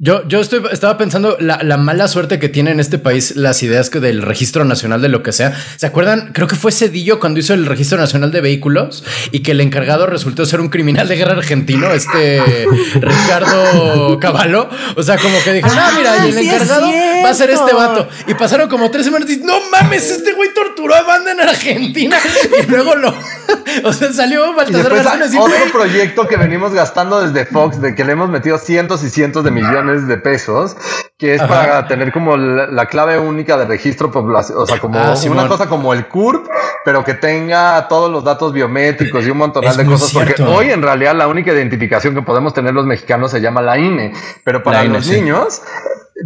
[SPEAKER 2] Yo, yo estoy, estaba pensando la, la mala suerte que tiene en este país las ideas que del registro nacional de lo que sea. ¿Se acuerdan? Creo que fue Cedillo cuando hizo el registro nacional de vehículos y que el encargado resultó ser un criminal de guerra argentino, este Ricardo Cavallo. O sea, como que dijeron, ah, mira, y el
[SPEAKER 1] sí
[SPEAKER 2] encargado va a ser este vato. Y pasaron como tres semanas y no mames, este güey torturó a banda en Argentina. Y luego lo, o sea, salió
[SPEAKER 3] Y
[SPEAKER 2] Baltasar
[SPEAKER 3] otro proyecto que venimos gastando desde Fox, de que le hemos metido cientos y cientos de millones de pesos, que es
[SPEAKER 2] Ajá.
[SPEAKER 3] para tener como la, la clave única de registro población, o sea, como
[SPEAKER 2] Ah,
[SPEAKER 3] una cosa como el CURP, pero que tenga todos los datos biométricos y un montón
[SPEAKER 2] Es
[SPEAKER 3] de cosas, porque
[SPEAKER 2] cierto.
[SPEAKER 3] hoy en realidad la única identificación que podemos tener los mexicanos se llama la INE, pero para
[SPEAKER 2] INE,
[SPEAKER 3] los
[SPEAKER 2] sí.
[SPEAKER 3] niños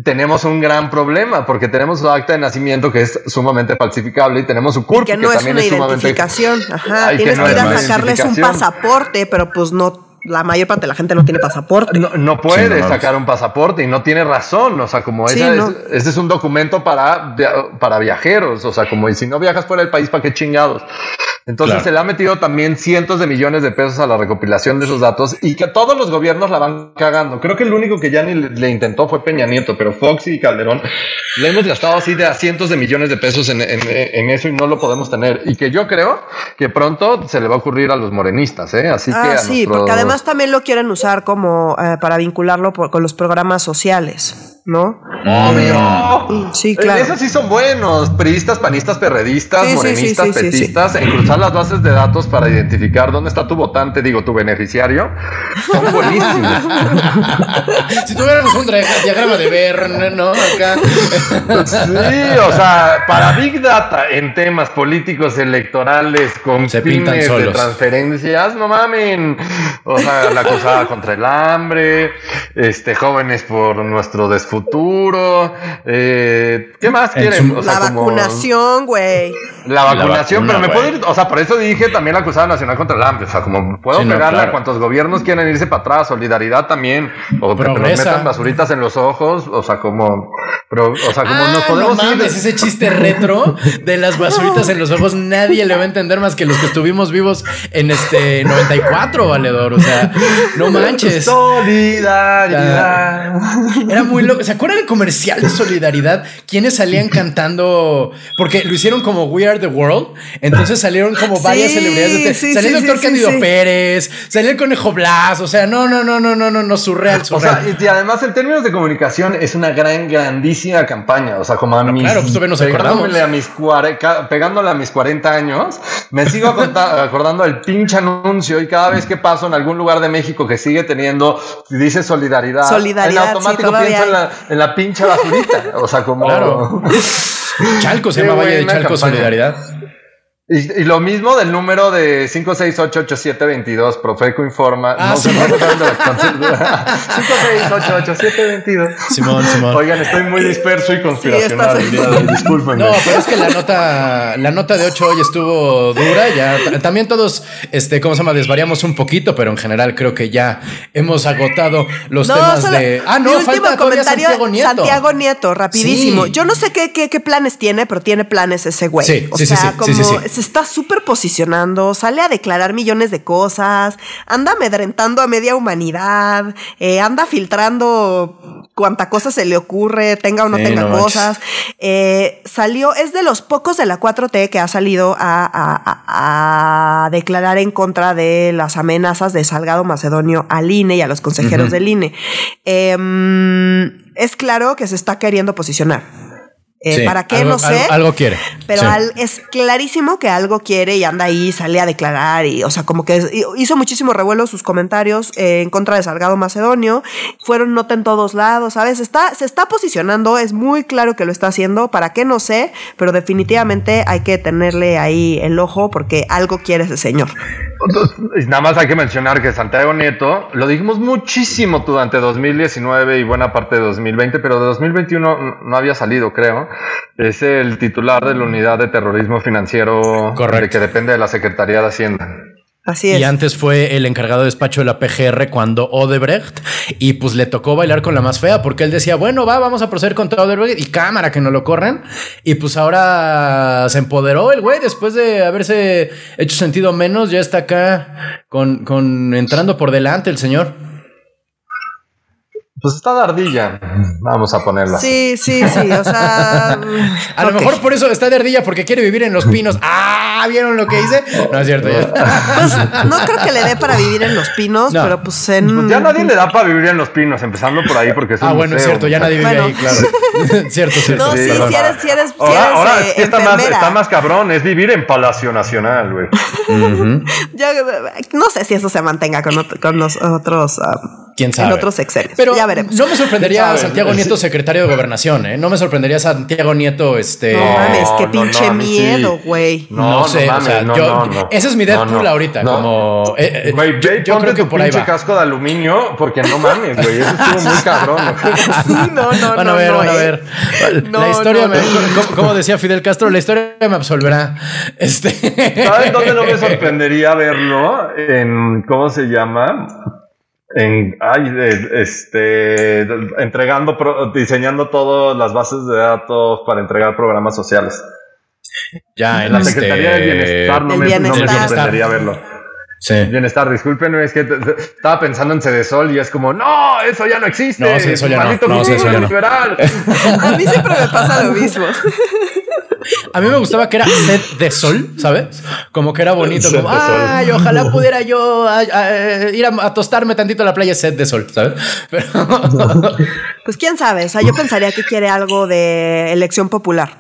[SPEAKER 3] tenemos un gran problema porque tenemos su acta de nacimiento que es sumamente falsificable y tenemos su CURP
[SPEAKER 1] que no es
[SPEAKER 3] también
[SPEAKER 1] una
[SPEAKER 3] sumamente-
[SPEAKER 1] identificación. Ajá,
[SPEAKER 3] Ay, que
[SPEAKER 1] tienes
[SPEAKER 3] no
[SPEAKER 1] que ir
[SPEAKER 3] es
[SPEAKER 1] a sacarles un pasaporte, pero pues no, la mayor parte de la gente no tiene pasaporte.
[SPEAKER 3] No, no puede
[SPEAKER 2] Sí, no mames.
[SPEAKER 3] sacar un pasaporte y no tiene razón. O sea, como
[SPEAKER 1] Sí,
[SPEAKER 3] esa
[SPEAKER 1] no.
[SPEAKER 3] es, ese es un documento para, para viajeros. O sea, como y si no viajas fuera del país, ¿para qué chingados? Entonces
[SPEAKER 2] Claro.
[SPEAKER 3] se le ha metido también cientos de millones de pesos a la recopilación de esos datos y que todos los gobiernos la van cagando. Creo que el único que ya ni le, le intentó fue Peña Nieto, pero Fox y Calderón le hemos gastado así de a cientos de millones de pesos en, en- en eso y no lo podemos tener. Y que yo creo que pronto se le va a ocurrir a los morenistas, ¿eh? Así que
[SPEAKER 1] Ah,
[SPEAKER 3] a
[SPEAKER 1] sí,
[SPEAKER 3] nuestros-
[SPEAKER 1] porque además también lo quieren usar como eh, para vincularlo por- con los programas sociales, ¿no?
[SPEAKER 3] Obvio.
[SPEAKER 1] Sí,
[SPEAKER 3] Eh,
[SPEAKER 1] claro.
[SPEAKER 3] Esos sí son buenos. Priistas, panistas, perredistas,
[SPEAKER 1] Sí, sí,
[SPEAKER 3] morenistas,
[SPEAKER 1] sí, sí, sí,
[SPEAKER 3] petistas, en cruzar las bases de datos para identificar dónde está tu votante, digo, tu beneficiario. Son buenísimos.
[SPEAKER 2] Si tuviéramos un diagrama de Verne, ¿no? Acá.
[SPEAKER 3] Sí, o sea, para Big Data en temas políticos electorales con
[SPEAKER 2] Se pintan
[SPEAKER 3] fines de transferencias, no mamen. O sea, la cruzada contra el hambre, este, jóvenes por nuestro desfuturo. Eh, ¿Qué más
[SPEAKER 2] En
[SPEAKER 3] quieren?
[SPEAKER 2] su-
[SPEAKER 3] O sea,
[SPEAKER 1] la
[SPEAKER 3] como-
[SPEAKER 1] vacunación, güey.
[SPEAKER 3] La vacunación,
[SPEAKER 2] vacuna,
[SPEAKER 3] pero me puedo ir, o sea, por eso dije también la Cruzada Nacional contra el Hambre, o sea, como puedo
[SPEAKER 2] Sí, no,
[SPEAKER 3] pegarle
[SPEAKER 2] claro.
[SPEAKER 3] a cuantos gobiernos quieren irse para atrás, solidaridad también, o que nos
[SPEAKER 2] Progresa.
[SPEAKER 3] metan basuritas en los ojos, o sea, como, Pero, o sea, como
[SPEAKER 2] Ah,
[SPEAKER 3] nos podemos
[SPEAKER 2] no
[SPEAKER 3] ir
[SPEAKER 2] mames, ese chiste retro de las basuritas en los ojos, nadie le va a entender más que los que estuvimos vivos en este 94, valedor. O sea, no manches.
[SPEAKER 3] Solidaridad.
[SPEAKER 2] Era muy loco. ¿Se acuerdan del comercial de solidaridad? ¿Quiénes salían cantando? Porque lo hicieron como We Are the World. Entonces salieron como varias
[SPEAKER 1] Sí,
[SPEAKER 2] celebridades. De
[SPEAKER 1] sí,
[SPEAKER 2] salió el
[SPEAKER 1] sí,
[SPEAKER 2] doctor
[SPEAKER 1] sí.
[SPEAKER 2] Pérez, salió el Conejo Blas. O sea, no, no, no, no, no, no, no, surreal,
[SPEAKER 3] O
[SPEAKER 2] surreal.
[SPEAKER 3] sea, y, y además en términos de comunicación es una gran, grandísima campaña. O sea, como a mis,
[SPEAKER 2] claro, pues nos
[SPEAKER 3] pegándole
[SPEAKER 2] acordamos.
[SPEAKER 3] a mis pegándole a mis 40 años, me sigo acordando del pinche anuncio y cada vez que paso en algún lugar de México que sigue teniendo, dice solidaridad,
[SPEAKER 1] Solidaridad,
[SPEAKER 3] en automático
[SPEAKER 1] sí,
[SPEAKER 3] pienso en la, en la pinche basurita. O sea, como...
[SPEAKER 2] Claro. Chalco se
[SPEAKER 3] Qué
[SPEAKER 2] llama Valle de Chalco
[SPEAKER 3] campaña.
[SPEAKER 2] Solidaridad.
[SPEAKER 3] Y, y lo mismo del número de 5688722, Profeco informa.
[SPEAKER 2] Ah,
[SPEAKER 3] no
[SPEAKER 2] sí.
[SPEAKER 3] no sé dónde la 5688722.
[SPEAKER 2] Simón, Simón.
[SPEAKER 3] Oigan, estoy muy disperso y conspiracional.
[SPEAKER 1] Sí,
[SPEAKER 3] discúlpenme.
[SPEAKER 2] No, pero es que la nota, la nota de 8 hoy estuvo dura. Ya también todos, este, ¿cómo se llama? Desvariamos un poquito, pero en general creo que ya hemos agotado los temas
[SPEAKER 1] solo-
[SPEAKER 2] de. Ah, no, falta todavía
[SPEAKER 1] comentario,
[SPEAKER 2] Santiago Nieto.
[SPEAKER 1] Santiago Nieto, rapidísimo.
[SPEAKER 2] Sí.
[SPEAKER 1] Yo no sé qué, qué, qué planes tiene, pero tiene planes ese güey.
[SPEAKER 2] Sí,
[SPEAKER 1] o
[SPEAKER 2] sí, sí,
[SPEAKER 1] sea,
[SPEAKER 2] sí,
[SPEAKER 1] como
[SPEAKER 2] sí, sí, sí.
[SPEAKER 1] Se está súper posicionando, sale a declarar millones de cosas, anda amedrentando a media humanidad, eh, anda filtrando cuanta cosa se le ocurre, tenga o no
[SPEAKER 2] Sí,
[SPEAKER 1] tenga
[SPEAKER 2] no
[SPEAKER 1] cosas. Eh, salió, es de los pocos de la 4T que ha salido a, a- a- a declarar en contra de las amenazas de Salgado Macedonio al INE y a los consejeros del INE. Em, es claro que se está queriendo posicionar. Eh,
[SPEAKER 2] Sí,
[SPEAKER 1] ¿Para qué?
[SPEAKER 2] algo-
[SPEAKER 1] no sé.
[SPEAKER 2] Algo, algo quiere.
[SPEAKER 1] Pero
[SPEAKER 2] Sí.
[SPEAKER 1] al- es clarísimo que algo quiere y anda ahí, sale a declarar y, o sea, como que hizo muchísimo revuelo sus comentarios eh, en contra de Salgado Macedonio. Fueron nota en todos lados, ¿sabes? Está, se está posicionando, es muy claro que lo está haciendo. ¿Para qué? No sé, pero definitivamente hay que tenerle ahí el ojo porque algo quiere ese señor.
[SPEAKER 3] Y Nada más hay que mencionar que Santiago Nieto, lo dijimos muchísimo durante 2019 y buena parte de 2020, pero de 2021 n- no había salido, creo. Es el titular de la unidad de terrorismo financiero
[SPEAKER 2] Correcto.
[SPEAKER 3] de que depende de la Secretaría de Hacienda.
[SPEAKER 1] Así es.
[SPEAKER 2] Y antes fue el encargado de despacho de la PGR cuando Odebrecht y pues le tocó bailar con la más fea porque él decía, bueno, va, vamos a proceder contra Odebrecht y cámara que no lo corren. Y pues ahora se empoderó el güey después de haberse hecho sentido menos, ya está acá con, con entrando por delante el señor.
[SPEAKER 3] Pues está de ardilla, vamos a ponerla.
[SPEAKER 1] Sí, sí, sí, o sea...
[SPEAKER 2] A lo mejor por eso está de ardilla porque quiere vivir en los pinos. Ah, ¿vieron lo que hice? No es cierto. ya.
[SPEAKER 1] Pues, no creo que le dé para vivir en los pinos,
[SPEAKER 2] No.
[SPEAKER 1] pero pues en...
[SPEAKER 3] Pues ya nadie le da para vivir en los pinos, empezando por ahí porque es un
[SPEAKER 2] Ah, bueno, es cierto, ya nadie vive
[SPEAKER 1] Bueno.
[SPEAKER 2] ahí, claro. cierto, cierto.
[SPEAKER 1] No, sí,
[SPEAKER 3] perdón.
[SPEAKER 1] si eres, si eres, si
[SPEAKER 3] Ahora,
[SPEAKER 1] eres,
[SPEAKER 3] ahora
[SPEAKER 1] eh,
[SPEAKER 3] es que está más, está más cabrón, es vivir en Palacio Nacional, güey.
[SPEAKER 1] Ya, no sé si eso se mantenga con, con los otros. ah,
[SPEAKER 2] ¿Quién sabe?
[SPEAKER 1] En otros sexenios.
[SPEAKER 2] Pero
[SPEAKER 1] ya veremos.
[SPEAKER 2] no me sorprendería
[SPEAKER 3] ¿Quién sabe?
[SPEAKER 2] Santiago Nieto secretario de gobernación, ¿eh? No me sorprendería Santiago Nieto, este...
[SPEAKER 1] No mames, qué
[SPEAKER 3] no,
[SPEAKER 1] pinche
[SPEAKER 3] no, a
[SPEAKER 1] miedo, güey.
[SPEAKER 2] No,
[SPEAKER 3] No, no
[SPEAKER 2] sé,
[SPEAKER 3] mames,
[SPEAKER 2] o sea,
[SPEAKER 3] no,
[SPEAKER 2] yo,
[SPEAKER 3] no, no.
[SPEAKER 2] ese es mi Deadpool
[SPEAKER 3] No, no,
[SPEAKER 2] ahorita,
[SPEAKER 3] no.
[SPEAKER 2] como... eh, eh,
[SPEAKER 3] Güey,
[SPEAKER 2] yo,
[SPEAKER 3] y
[SPEAKER 2] yo
[SPEAKER 3] ponte
[SPEAKER 2] creo que
[SPEAKER 3] tu
[SPEAKER 2] por ahí
[SPEAKER 3] pinche
[SPEAKER 2] va.
[SPEAKER 3] casco de aluminio, porque no mames, güey. Eso estuvo muy cabrón.
[SPEAKER 1] Sí, no, no,
[SPEAKER 2] Van
[SPEAKER 1] no.
[SPEAKER 2] a ver,
[SPEAKER 1] no,
[SPEAKER 2] van a
[SPEAKER 1] eh.
[SPEAKER 2] ver.
[SPEAKER 1] No,
[SPEAKER 2] la historia,
[SPEAKER 1] no,
[SPEAKER 2] me,
[SPEAKER 1] no.
[SPEAKER 2] como, como decía Fidel Castro, la historia me absolverá. Este...
[SPEAKER 3] ¿Sabes dónde no me sorprendería verlo? En, ¿cómo se llama? En, ay, de- este, entregando, pro- diseñando todas las bases de datos para entregar programas sociales.
[SPEAKER 2] Ya, en
[SPEAKER 3] La
[SPEAKER 2] este...
[SPEAKER 3] Secretaría del Bienestar no me, no me
[SPEAKER 1] bienestar.
[SPEAKER 3] sorprendería verlo.
[SPEAKER 2] Sí.
[SPEAKER 3] Bienestar, discúlpenme, es que estaba pensando en Cedesol y es como, no, eso ya no existe.
[SPEAKER 2] No, eso ya no. No, sí, eso ya no.
[SPEAKER 3] liberal.
[SPEAKER 1] A mí siempre me pasa lo mismo.
[SPEAKER 2] A mí me gustaba que era sed de sol, ¿sabes? Como que era bonito, como, ay, ojalá pudiera yo a- a- ir a, a tostarme tantito a la playa sed de sol, ¿sabes? Pero
[SPEAKER 1] Pues quién sabe. O sea, yo pensaría que quiere algo de elección popular.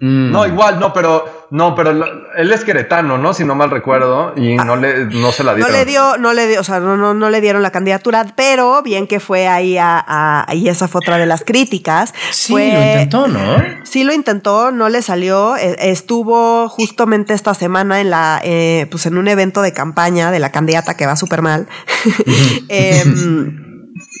[SPEAKER 2] Mm.
[SPEAKER 3] No, igual, no, pero no, pero él es queretano, ¿no? Si no mal recuerdo, y no le, no se la
[SPEAKER 1] No
[SPEAKER 3] dieron.
[SPEAKER 1] le dio, no le dio, o sea, no, no, no le dieron la candidatura, pero bien que fue ahí a, a- y esa fue otra de las críticas.
[SPEAKER 2] sí,
[SPEAKER 1] Fue-
[SPEAKER 2] lo intentó, ¿no?
[SPEAKER 1] Sí lo intentó, no le salió. Eh, Estuvo justamente esta semana en la, eh, pues en un evento de campaña de la candidata que va súper mal.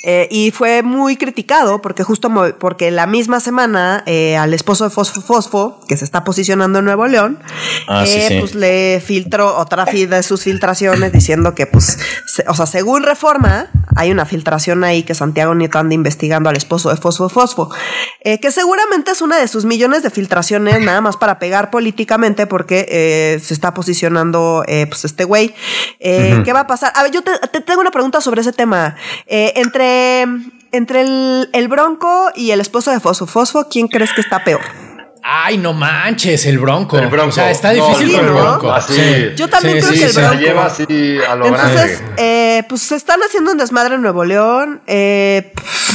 [SPEAKER 1] Eh, y fue muy criticado porque justo porque la misma semana eh, al esposo de Fosfo Fosfo, que se está posicionando en Nuevo León, ah, eh, pues le filtró otra de sus filtraciones diciendo que, pues, o sea, según Reforma, hay una filtración ahí que Santiago Nieto anda investigando al esposo de Fosfo Fosfo, que seguramente es una de sus millones de filtraciones nada más para pegar políticamente porque se está posicionando, pues, este güey. ¿Qué va a pasar? A ver, yo te, te tengo una pregunta sobre ese tema. entre entre, el, Bronco y el esposo de Fosfo, Fosfo, ¿quién crees que está peor?
[SPEAKER 2] Ay, no manches, el bronco. O sea, está difícil con el bronco.
[SPEAKER 1] Yo también creo que el bronco. Se lleva así a lo Entonces, eh, pues se están haciendo un desmadre en Nuevo León. Eh,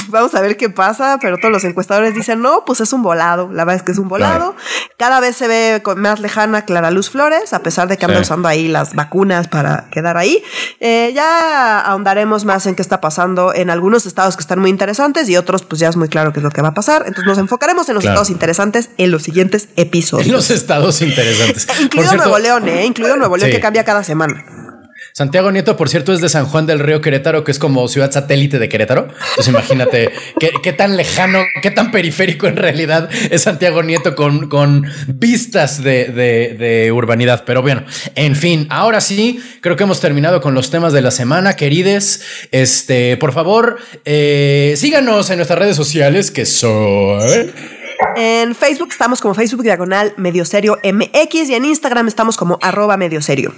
[SPEAKER 1] vamos a ver qué pasa, pero todos los encuestadores dicen, no, pues es un volado. La verdad es que es un volado. Cada vez se ve más lejana Clara Luz Flores, a pesar de que anda usando ahí las vacunas para quedar ahí. Eh, ya ahondaremos más en qué está pasando en algunos estados que están muy interesantes y otros, pues ya es muy claro qué es lo que va a pasar. Entonces nos enfocaremos en los estados interesantes en los siguientes episodios.
[SPEAKER 2] Los estados interesantes.
[SPEAKER 1] Incluido Nuevo León, ¿eh? Incluido Nuevo León que cambia cada semana.
[SPEAKER 2] Santiago Nieto, por cierto, es de San Juan del Río Querétaro, que es como ciudad satélite de Querétaro. Entonces imagínate qué, tan lejano, qué tan periférico en realidad es Santiago Nieto con, con vistas de, urbanidad. Pero bueno, en fin, ahora sí, creo que hemos terminado con los temas de la semana, querides. Este, por favor, eh, síganos en nuestras redes sociales, que son...
[SPEAKER 1] En Facebook estamos como Facebook Diagonal Medio Serio MX y en Instagram estamos como arroba medio serio.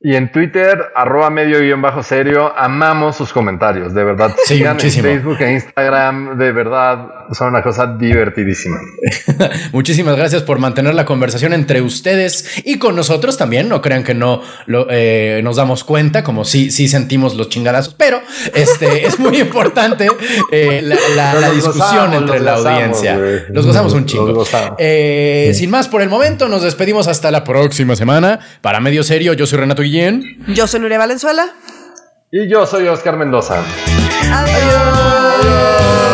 [SPEAKER 3] Y en Twitter, arroba medio guion bajo serio, amamos sus comentarios, de verdad.
[SPEAKER 2] Sí, en
[SPEAKER 3] Facebook e Instagram, de verdad, son una cosa divertidísima.
[SPEAKER 2] Muchísimas gracias por mantener la conversación entre ustedes y con nosotros también. No crean que no lo, eh, nos damos cuenta, como sí, sí sentimos los chingadazos, pero este es muy importante eh, la, discusión entre la audiencia. Los gozamos un chingo. Eh, sin más por el momento, nos despedimos hasta la próxima semana. Para Medio Serio, yo soy Renato
[SPEAKER 1] yo soy Nuria Valenzuela.
[SPEAKER 3] Y yo soy Oscar Mendoza.
[SPEAKER 1] Adiós.